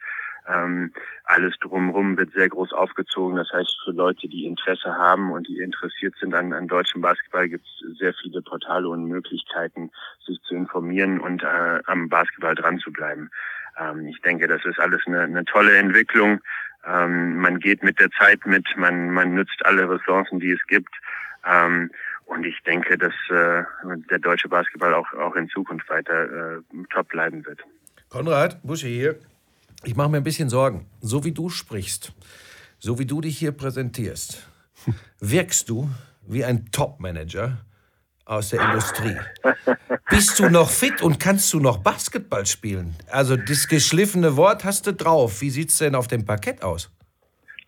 Ähm, alles drumherum wird sehr groß aufgezogen. Das heißt, für Leute, die Interesse haben und die interessiert sind an, an deutschem Basketball, gibt es sehr viele Portale und Möglichkeiten, sich zu informieren und äh, am Basketball dran zu bleiben. Ähm, ich denke, das ist alles eine, eine tolle Entwicklung. Ähm, man geht mit der Zeit mit, man, man nützt alle Ressourcen, die es gibt. Ähm, und ich denke, dass äh, der deutsche Basketball auch, auch in Zukunft weiter äh, top bleiben wird. Konrad, Busche hier. Ich mache mir ein bisschen Sorgen. So wie du sprichst, so wie du dich hier präsentierst, wirkst du wie ein Top-Manager aus der Industrie. Bist du noch fit und kannst du noch Basketball spielen? Also das geschliffene Wort hast du drauf. Wie sieht's denn auf dem Parkett aus?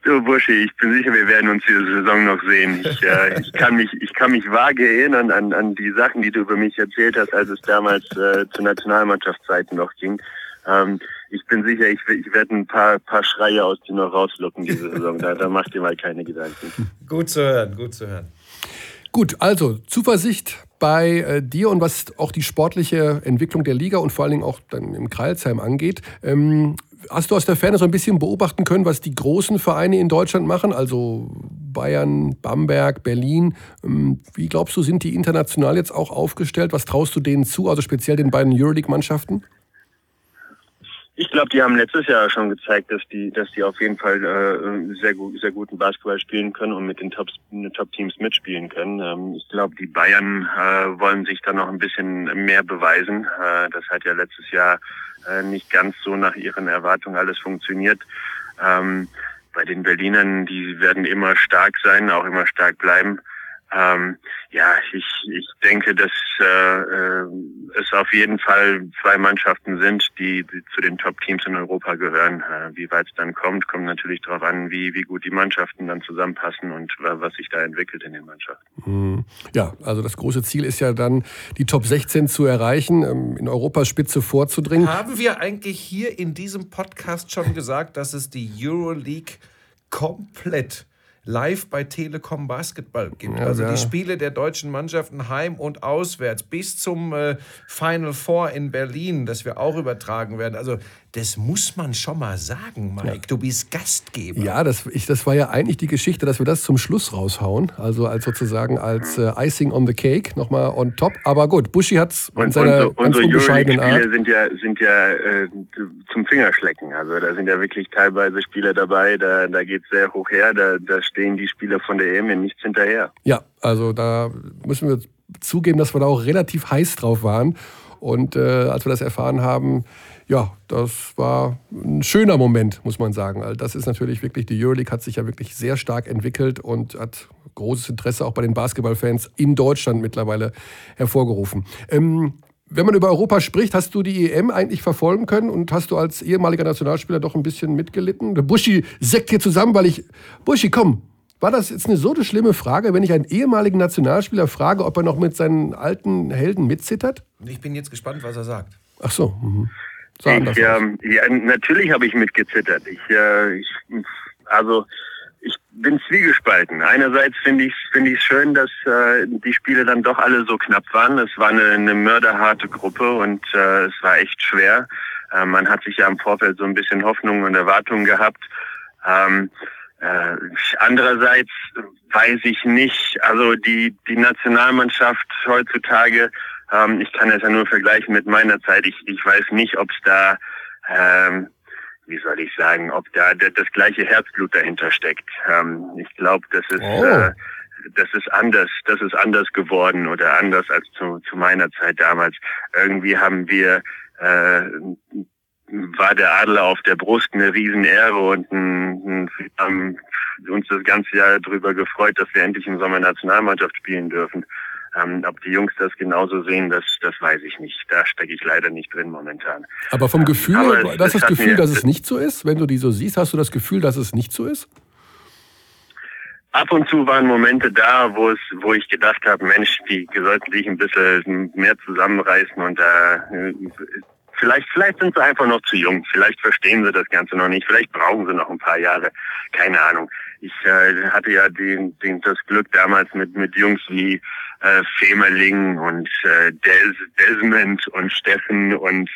Du Bursche, ich bin sicher, wir werden uns diese Saison noch sehen. Ich, äh, ich kann mich, ich kann mich vage erinnern an, an die Sachen, die du über mich erzählt hast, als es damals äh, zu Nationalmannschaftszeiten noch ging. Ähm, ich bin sicher, ich, ich werde ein paar, paar Schreie aus dir noch rauslocken diese Saison. Da, da macht dir mal keine Gedanken. Gut zu hören, gut zu hören. Gut, also Zuversicht bei äh, dir und was auch die sportliche Entwicklung der Liga und vor allen Dingen auch dann im Kreilsheim angeht. Ähm, Hast du aus der Ferne so ein bisschen beobachten können, was die großen Vereine in Deutschland machen? Also Bayern, Bamberg, Berlin. Ähm, wie glaubst du, sind die international jetzt auch aufgestellt? Was traust du denen zu, also speziell den beiden Euroleague-Mannschaften? Ich glaube, die haben letztes Jahr schon gezeigt, dass die, dass die auf jeden Fall äh, sehr gut, sehr guten Basketball spielen können und mit den Top, Top Teams mitspielen können. Ähm, ich glaube, die Bayern äh, wollen sich da noch ein bisschen mehr beweisen. Äh, das hat ja letztes Jahr äh, nicht ganz so nach ihren Erwartungen alles funktioniert. Ähm, bei den Berlinern, die werden immer stark sein, auch immer stark bleiben. Ähm, ja, ich, ich denke, dass äh, äh, es auf jeden Fall zwei Mannschaften sind, die, die zu den Top-Teams in Europa gehören. Äh, wie weit es dann kommt, kommt natürlich darauf an, wie, wie gut die Mannschaften dann zusammenpassen und was sich da entwickelt in den Mannschaften. Mhm. Ja, also das große Ziel ist ja dann, die Top 16 zu erreichen, ähm, in Europas Spitze vorzudringen. Haben wir eigentlich hier in diesem Podcast schon gesagt, dass es die Euroleague komplett live bei Telekom Basketball gibt. Ja, also ja. die Spiele der deutschen Mannschaften heim und auswärts bis zum äh, Final Four in Berlin, das wir auch übertragen werden. Also das muss man schon mal sagen, Mike. Ja. Du bist Gastgeber. Ja, das, ich, das war ja eigentlich die Geschichte, dass wir das zum Schluss raushauen. Also als sozusagen als äh, Icing on the Cake nochmal on top. Aber gut, Buschi hat es in seiner unsere, ganz unbescheidenen Art. sind ja, sind ja äh, zum Fingerschlecken. Also da sind ja wirklich teilweise Spieler dabei, da, da geht es sehr hoch her. Da, da stehen die Spieler von der EM nichts hinterher. Ja, also da müssen wir zugeben, dass wir da auch relativ heiß drauf waren. Und äh, als wir das erfahren haben, ja, das war ein schöner Moment, muss man sagen. Also das ist natürlich wirklich, die Euroleague hat sich ja wirklich sehr stark entwickelt und hat großes Interesse auch bei den Basketballfans in Deutschland mittlerweile hervorgerufen. Ähm, wenn man über Europa spricht, hast du die EM eigentlich verfolgen können und hast du als ehemaliger Nationalspieler doch ein bisschen mitgelitten? Der Buschi säckt hier zusammen, weil ich. Buschi, komm! War das jetzt eine so eine schlimme Frage, wenn ich einen ehemaligen Nationalspieler frage, ob er noch mit seinen alten Helden mitzittert? Ich bin jetzt gespannt, was er sagt. Ach so. Mhm. Ich, ähm, ja, natürlich habe ich mitgezittert. Ich, äh, ich, also ich bin zwiegespalten. Einerseits finde ich finde ich schön, dass äh, die Spiele dann doch alle so knapp waren. Es war eine, eine mörderharte Gruppe und äh, es war echt schwer. Äh, man hat sich ja im Vorfeld so ein bisschen Hoffnungen und Erwartungen gehabt. Ähm, äh, andererseits weiß ich nicht, also die die Nationalmannschaft heutzutage ähm, ich kann es ja nur vergleichen mit meiner Zeit. Ich, ich weiß nicht, ob es da ähm, wie soll ich sagen, ob da das gleiche Herzblut dahinter steckt. Ähm, ich glaube, das ist oh. äh, das ist anders, das ist anders geworden oder anders als zu, zu meiner Zeit damals. Irgendwie haben wir äh, war der Adler auf der Brust eine Riesenehre und ein, ein, wir haben uns das ganze Jahr darüber gefreut, dass wir endlich im Sommer Nationalmannschaft spielen dürfen. Ähm, ob die Jungs das genauso sehen, das, das weiß ich nicht. Da stecke ich leider nicht drin momentan. Aber vom Gefühl, Aber es, hast du das Gefühl, mir, dass es nicht so ist? Wenn du die so siehst, hast du das Gefühl, dass es nicht so ist? Ab und zu waren Momente da, wo es, wo ich gedacht habe, Mensch, die sollten sich ein bisschen mehr zusammenreißen und da äh, Vielleicht, vielleicht sind sie einfach noch zu jung. Vielleicht verstehen sie das Ganze noch nicht. Vielleicht brauchen sie noch ein paar Jahre. Keine Ahnung. Ich äh, hatte ja den, den, das Glück damals mit, mit Jungs wie äh, Femerling und äh, Des, Desmond und Steffen und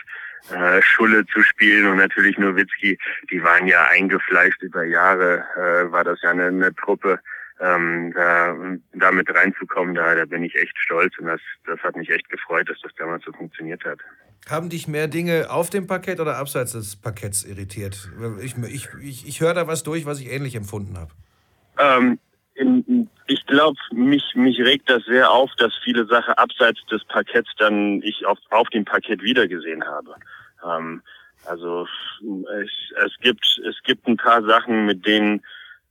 äh, Schulle zu spielen und natürlich Nowitzki. Die waren ja eingefleischt über Jahre. Äh, war das ja eine, eine Truppe. Ähm, da, da mit reinzukommen, da, da bin ich echt stolz und das, das hat mich echt gefreut, dass das damals so funktioniert hat. Haben dich mehr Dinge auf dem Parkett oder abseits des Parketts irritiert? Ich, ich, ich, ich höre da was durch, was ich ähnlich empfunden habe. Ähm, ich glaube, mich, mich regt das sehr auf, dass viele Sachen abseits des Parketts dann ich auf, auf dem Parkett wiedergesehen habe. Ähm, also es, es gibt es gibt ein paar Sachen, mit denen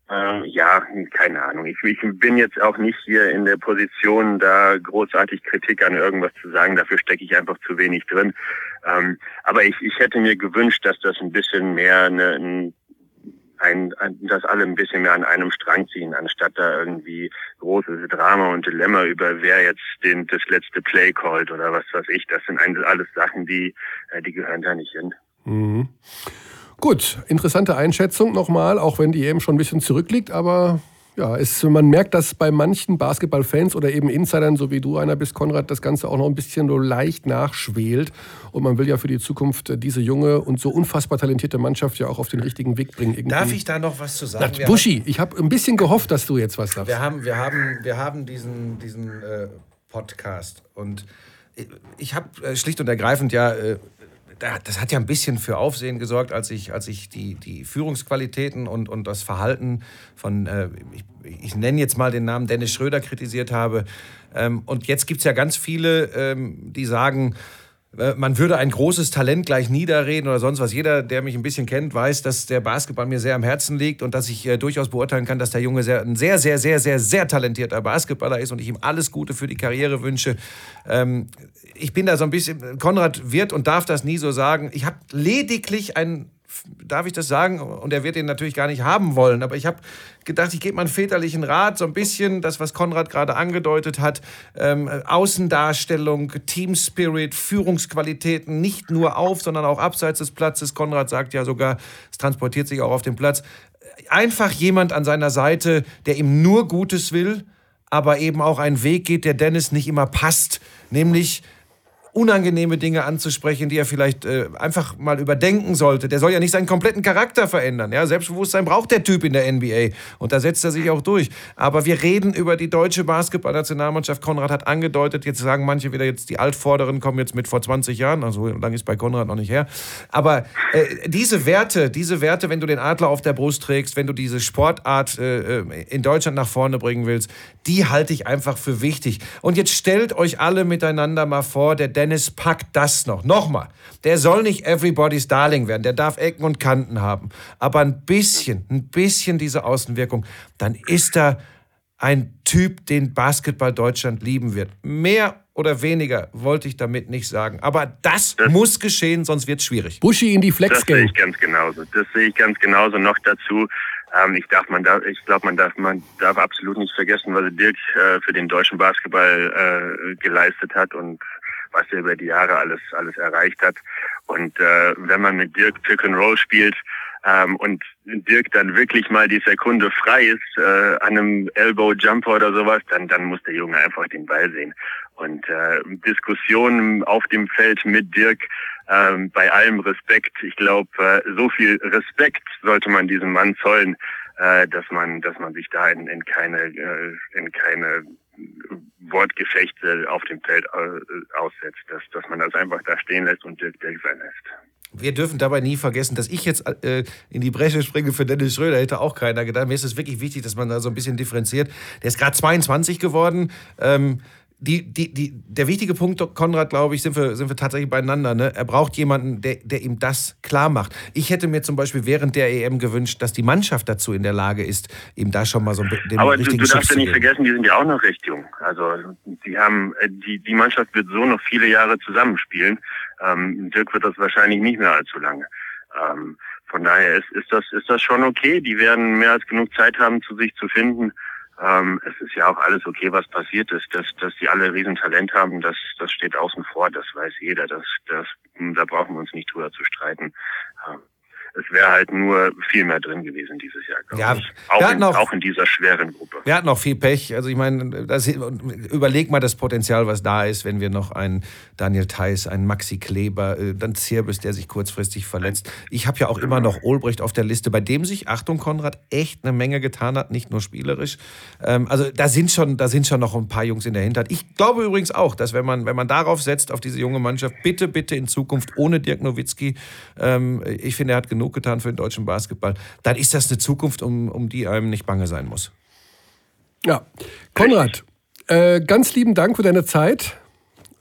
äh, ja, keine Ahnung. Ich, ich bin jetzt auch nicht hier in der Position, da großartig Kritik an irgendwas zu sagen. Dafür stecke ich einfach zu wenig drin. Ähm, aber ich, ich hätte mir gewünscht, dass das ein bisschen mehr eine, ein, ein, ein, dass alle ein bisschen mehr an einem Strang ziehen, anstatt da irgendwie großes Drama und Dilemma über wer jetzt den, das letzte Play callt oder was weiß ich. Das sind alles Sachen, die, äh, die gehören da nicht hin. Mhm. Gut, interessante Einschätzung nochmal, auch wenn die EM schon ein bisschen zurückliegt, aber ja, es, man merkt, dass bei manchen Basketballfans oder eben Insidern, so wie du einer bist, Konrad, das Ganze auch noch ein bisschen so leicht nachschwelt. Und man will ja für die Zukunft diese junge und so unfassbar talentierte Mannschaft ja auch auf den richtigen Weg bringen. Irgendwie. Darf ich da noch was zu sagen? Na, Buschi, ich habe ein bisschen gehofft, dass du jetzt was sagst. Wir haben, wir haben, wir haben diesen, diesen äh, Podcast und ich habe äh, schlicht und ergreifend ja äh, das hat ja ein bisschen für Aufsehen gesorgt, als ich, als ich die, die Führungsqualitäten und, und das Verhalten von, äh, ich, ich nenne jetzt mal den Namen Dennis Schröder kritisiert habe. Ähm, und jetzt gibt es ja ganz viele, ähm, die sagen, man würde ein großes Talent gleich niederreden oder sonst was. Jeder, der mich ein bisschen kennt, weiß, dass der Basketball mir sehr am Herzen liegt und dass ich äh, durchaus beurteilen kann, dass der Junge sehr, ein sehr, sehr, sehr, sehr, sehr talentierter Basketballer ist und ich ihm alles Gute für die Karriere wünsche. Ähm, ich bin da so ein bisschen, Konrad wird und darf das nie so sagen. Ich habe lediglich ein darf ich das sagen? Und er wird ihn natürlich gar nicht haben wollen. Aber ich habe gedacht, ich gebe mal einen väterlichen Rat, so ein bisschen das, was Konrad gerade angedeutet hat. Ähm, Außendarstellung, Team Spirit, Führungsqualitäten, nicht nur auf, sondern auch abseits des Platzes. Konrad sagt ja sogar, es transportiert sich auch auf dem Platz. Einfach jemand an seiner Seite, der ihm nur Gutes will, aber eben auch einen Weg geht, der Dennis nicht immer passt. Nämlich unangenehme Dinge anzusprechen, die er vielleicht äh, einfach mal überdenken sollte. Der soll ja nicht seinen kompletten Charakter verändern. Ja? Selbstbewusstsein braucht der Typ in der NBA und da setzt er sich auch durch. Aber wir reden über die deutsche Basketballnationalmannschaft. Konrad hat angedeutet, jetzt sagen manche wieder, jetzt die Altvorderen kommen jetzt mit vor 20 Jahren, also lange ist bei Konrad noch nicht her. Aber äh, diese Werte, diese Werte, wenn du den Adler auf der Brust trägst, wenn du diese Sportart äh, äh in Deutschland nach vorne bringen willst, die halte ich einfach für wichtig. Und jetzt stellt euch alle miteinander mal vor, der Dennis packt das noch. Nochmal, der soll nicht everybody's Darling werden, der darf Ecken und Kanten haben. Aber ein bisschen, ein bisschen diese Außenwirkung, dann ist er ein Typ, den Basketball Deutschland lieben wird. Mehr oder weniger wollte ich damit nicht sagen. Aber das, das muss geschehen, sonst wird es schwierig. Buschi in die Flex Das sehe ich ganz genauso. Das sehe ich ganz genauso. Noch dazu, ähm, ich darf, man darf, ich glaube, man darf, man darf absolut nicht vergessen, was Dirk äh, für den deutschen Basketball äh, geleistet hat und was er über die Jahre alles, alles erreicht hat. Und äh, wenn man mit Dirk Pick and Roll spielt ähm, und Dirk dann wirklich mal die Sekunde frei ist äh, an einem Elbow Jumper oder sowas, dann, dann muss der Junge einfach den Ball sehen. Und äh, Diskussionen auf dem Feld mit Dirk, äh, bei allem Respekt, ich glaube, äh, so viel Respekt sollte man diesem Mann zollen, äh, dass man, dass man sich da in, in keine, äh, in keine Wortgefechte auf dem Feld äh, aussetzt, dass, dass man das einfach da stehen lässt und Dirk Dirk sein lässt. wir dürfen dabei nie vergessen, dass ich jetzt äh, in die Bresche springe für Dennis Schröder, hätte auch keiner gedacht. Mir ist es wirklich wichtig, dass man da so ein bisschen differenziert. Der ist gerade 22 geworden. Ähm, die, die, die, der wichtige Punkt, Konrad, glaube ich, sind wir, sind wir tatsächlich beieinander. Ne? Er braucht jemanden, der, der ihm das klar macht. Ich hätte mir zum Beispiel während der EM gewünscht, dass die Mannschaft dazu in der Lage ist, ihm da schon mal so den Aber richtigen du, du darfst ja nicht vergessen, die sind ja auch noch recht jung. Also die haben äh, die, die Mannschaft wird so noch viele Jahre zusammenspielen. Ähm, Dirk wird das wahrscheinlich nicht mehr allzu lange. Ähm, von daher ist, ist, das, ist das schon okay. Die werden mehr als genug Zeit haben, zu sich zu finden. Ähm, es ist ja auch alles okay, was passiert ist. Dass, dass die alle Riesentalent haben, das, das steht außen vor, das weiß jeder. Das, das, da brauchen wir uns nicht drüber zu streiten. Ähm, es wäre halt nur viel mehr drin gewesen dieses Jahr, ja, ich. Auch in, auch, auch, in, dieser schweren Gruppe. Wir hatten auch viel Pech. Also ich meine, das, überleg mal das Potenzial, was da ist, wenn wir noch einen Daniel Theiss, einen Maxi Kleber, äh, dann Zirbis, der sich kurzfristig verletzt. Ich habe ja auch immer noch Olbrecht auf der Liste, bei dem sich, Achtung Konrad, echt eine Menge getan hat, nicht nur spielerisch. Ähm, also da sind, schon, da sind schon noch ein paar Jungs in der Hinterhand. Ich glaube übrigens auch, dass wenn man, wenn man darauf setzt, auf diese junge Mannschaft, bitte, bitte in Zukunft ohne Dirk Nowitzki, ähm, ich finde, er hat genug genug getan für den deutschen Basketball, dann ist das eine Zukunft, um, um die einem nicht bange sein muss. Ja, Konrad, äh, ganz lieben Dank für deine Zeit.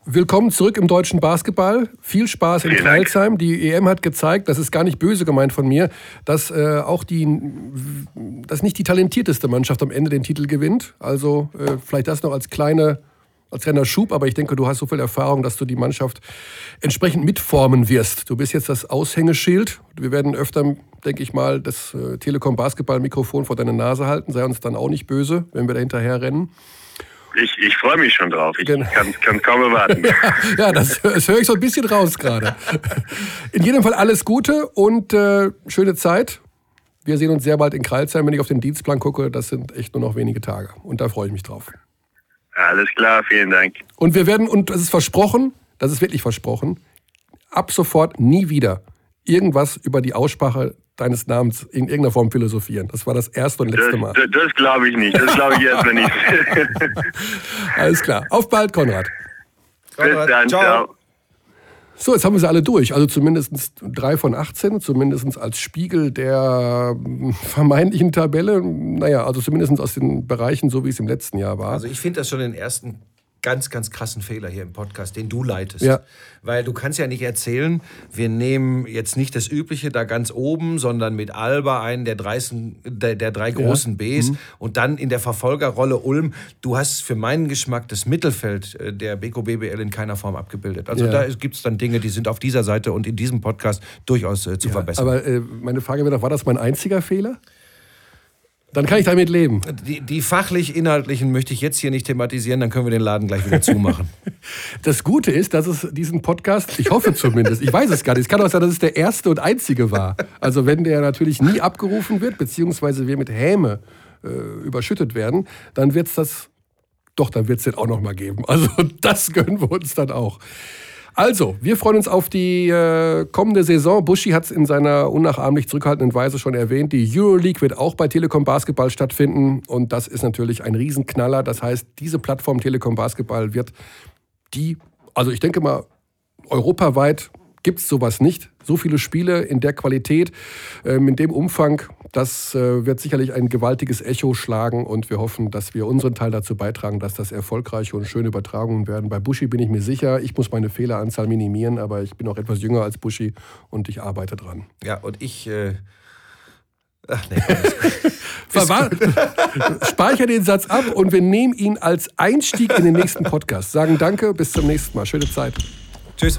Willkommen zurück im deutschen Basketball. Viel Spaß in Kreilsheim. Die EM hat gezeigt, das ist gar nicht böse gemeint von mir, dass äh, auch die, dass nicht die talentierteste Mannschaft am Ende den Titel gewinnt. Also äh, vielleicht das noch als kleine als kleiner Schub, aber ich denke, du hast so viel Erfahrung, dass du die Mannschaft entsprechend mitformen wirst. Du bist jetzt das Aushängeschild. Wir werden öfter, denke ich mal, das äh, Telekom Basketball Mikrofon vor deine Nase halten. Sei uns dann auch nicht böse, wenn wir da hinterher rennen. Ich, ich freue mich schon drauf. Ich genau. kann, kann kaum erwarten. ja, das, das höre ich so ein bisschen raus gerade. In jedem Fall alles Gute und äh, schöne Zeit. Wir sehen uns sehr bald in Kreilsheim. Wenn ich auf den Dienstplan gucke, das sind echt nur noch wenige Tage. Und da freue ich mich drauf. Alles klar, vielen Dank. Und wir werden, und es ist versprochen, das ist wirklich versprochen, ab sofort nie wieder irgendwas über die Aussprache deines Namens in irgendeiner Form philosophieren. Das war das erste und letzte Mal. Das, das glaube ich nicht. Das glaube ich erstmal nicht. Alles klar. Auf bald, Konrad. Konrad. Bis dann. Ciao. ciao. So, jetzt haben wir sie alle durch. Also zumindest drei von 18, zumindest als Spiegel der vermeintlichen Tabelle. Naja, also zumindest aus den Bereichen, so wie es im letzten Jahr war. Also ich finde das schon den ersten ganz, ganz krassen Fehler hier im Podcast, den du leitest. Ja. Weil du kannst ja nicht erzählen, wir nehmen jetzt nicht das Übliche da ganz oben, sondern mit Alba einen der, dreißen, der, der drei großen ja. Bs mhm. und dann in der Verfolgerrolle Ulm. Du hast für meinen Geschmack das Mittelfeld äh, der Beko BBL in keiner Form abgebildet. Also ja. da gibt es dann Dinge, die sind auf dieser Seite und in diesem Podcast durchaus äh, zu verbessern. Aber äh, meine Frage wäre doch, war das mein einziger Fehler? Dann kann ich damit leben. Die, die fachlich-inhaltlichen möchte ich jetzt hier nicht thematisieren, dann können wir den Laden gleich wieder zumachen. Das Gute ist, dass es diesen Podcast, ich hoffe zumindest, ich weiß es gar nicht, es kann auch sein, dass es der erste und einzige war. Also wenn der natürlich nie abgerufen wird, beziehungsweise wir mit Häme äh, überschüttet werden, dann wird es das, doch, dann wird es den auch noch mal geben. Also das gönnen wir uns dann auch. Also, wir freuen uns auf die äh, kommende Saison. Buschi hat es in seiner unnachahmlich zurückhaltenden Weise schon erwähnt. Die Euroleague wird auch bei Telekom Basketball stattfinden. Und das ist natürlich ein Riesenknaller. Das heißt, diese Plattform Telekom Basketball wird die, also ich denke mal, europaweit gibt es sowas nicht. So viele Spiele in der Qualität, ähm, in dem Umfang, das äh, wird sicherlich ein gewaltiges Echo schlagen und wir hoffen, dass wir unseren Teil dazu beitragen, dass das erfolgreiche und schöne Übertragungen werden. Bei Buschi bin ich mir sicher, ich muss meine Fehleranzahl minimieren, aber ich bin auch etwas jünger als Buschi und ich arbeite dran. Ja, und ich. Äh Ach nee, Speicher den Satz ab und wir nehmen ihn als Einstieg in den nächsten Podcast. Sagen Danke, bis zum nächsten Mal. Schöne Zeit. Tschüss.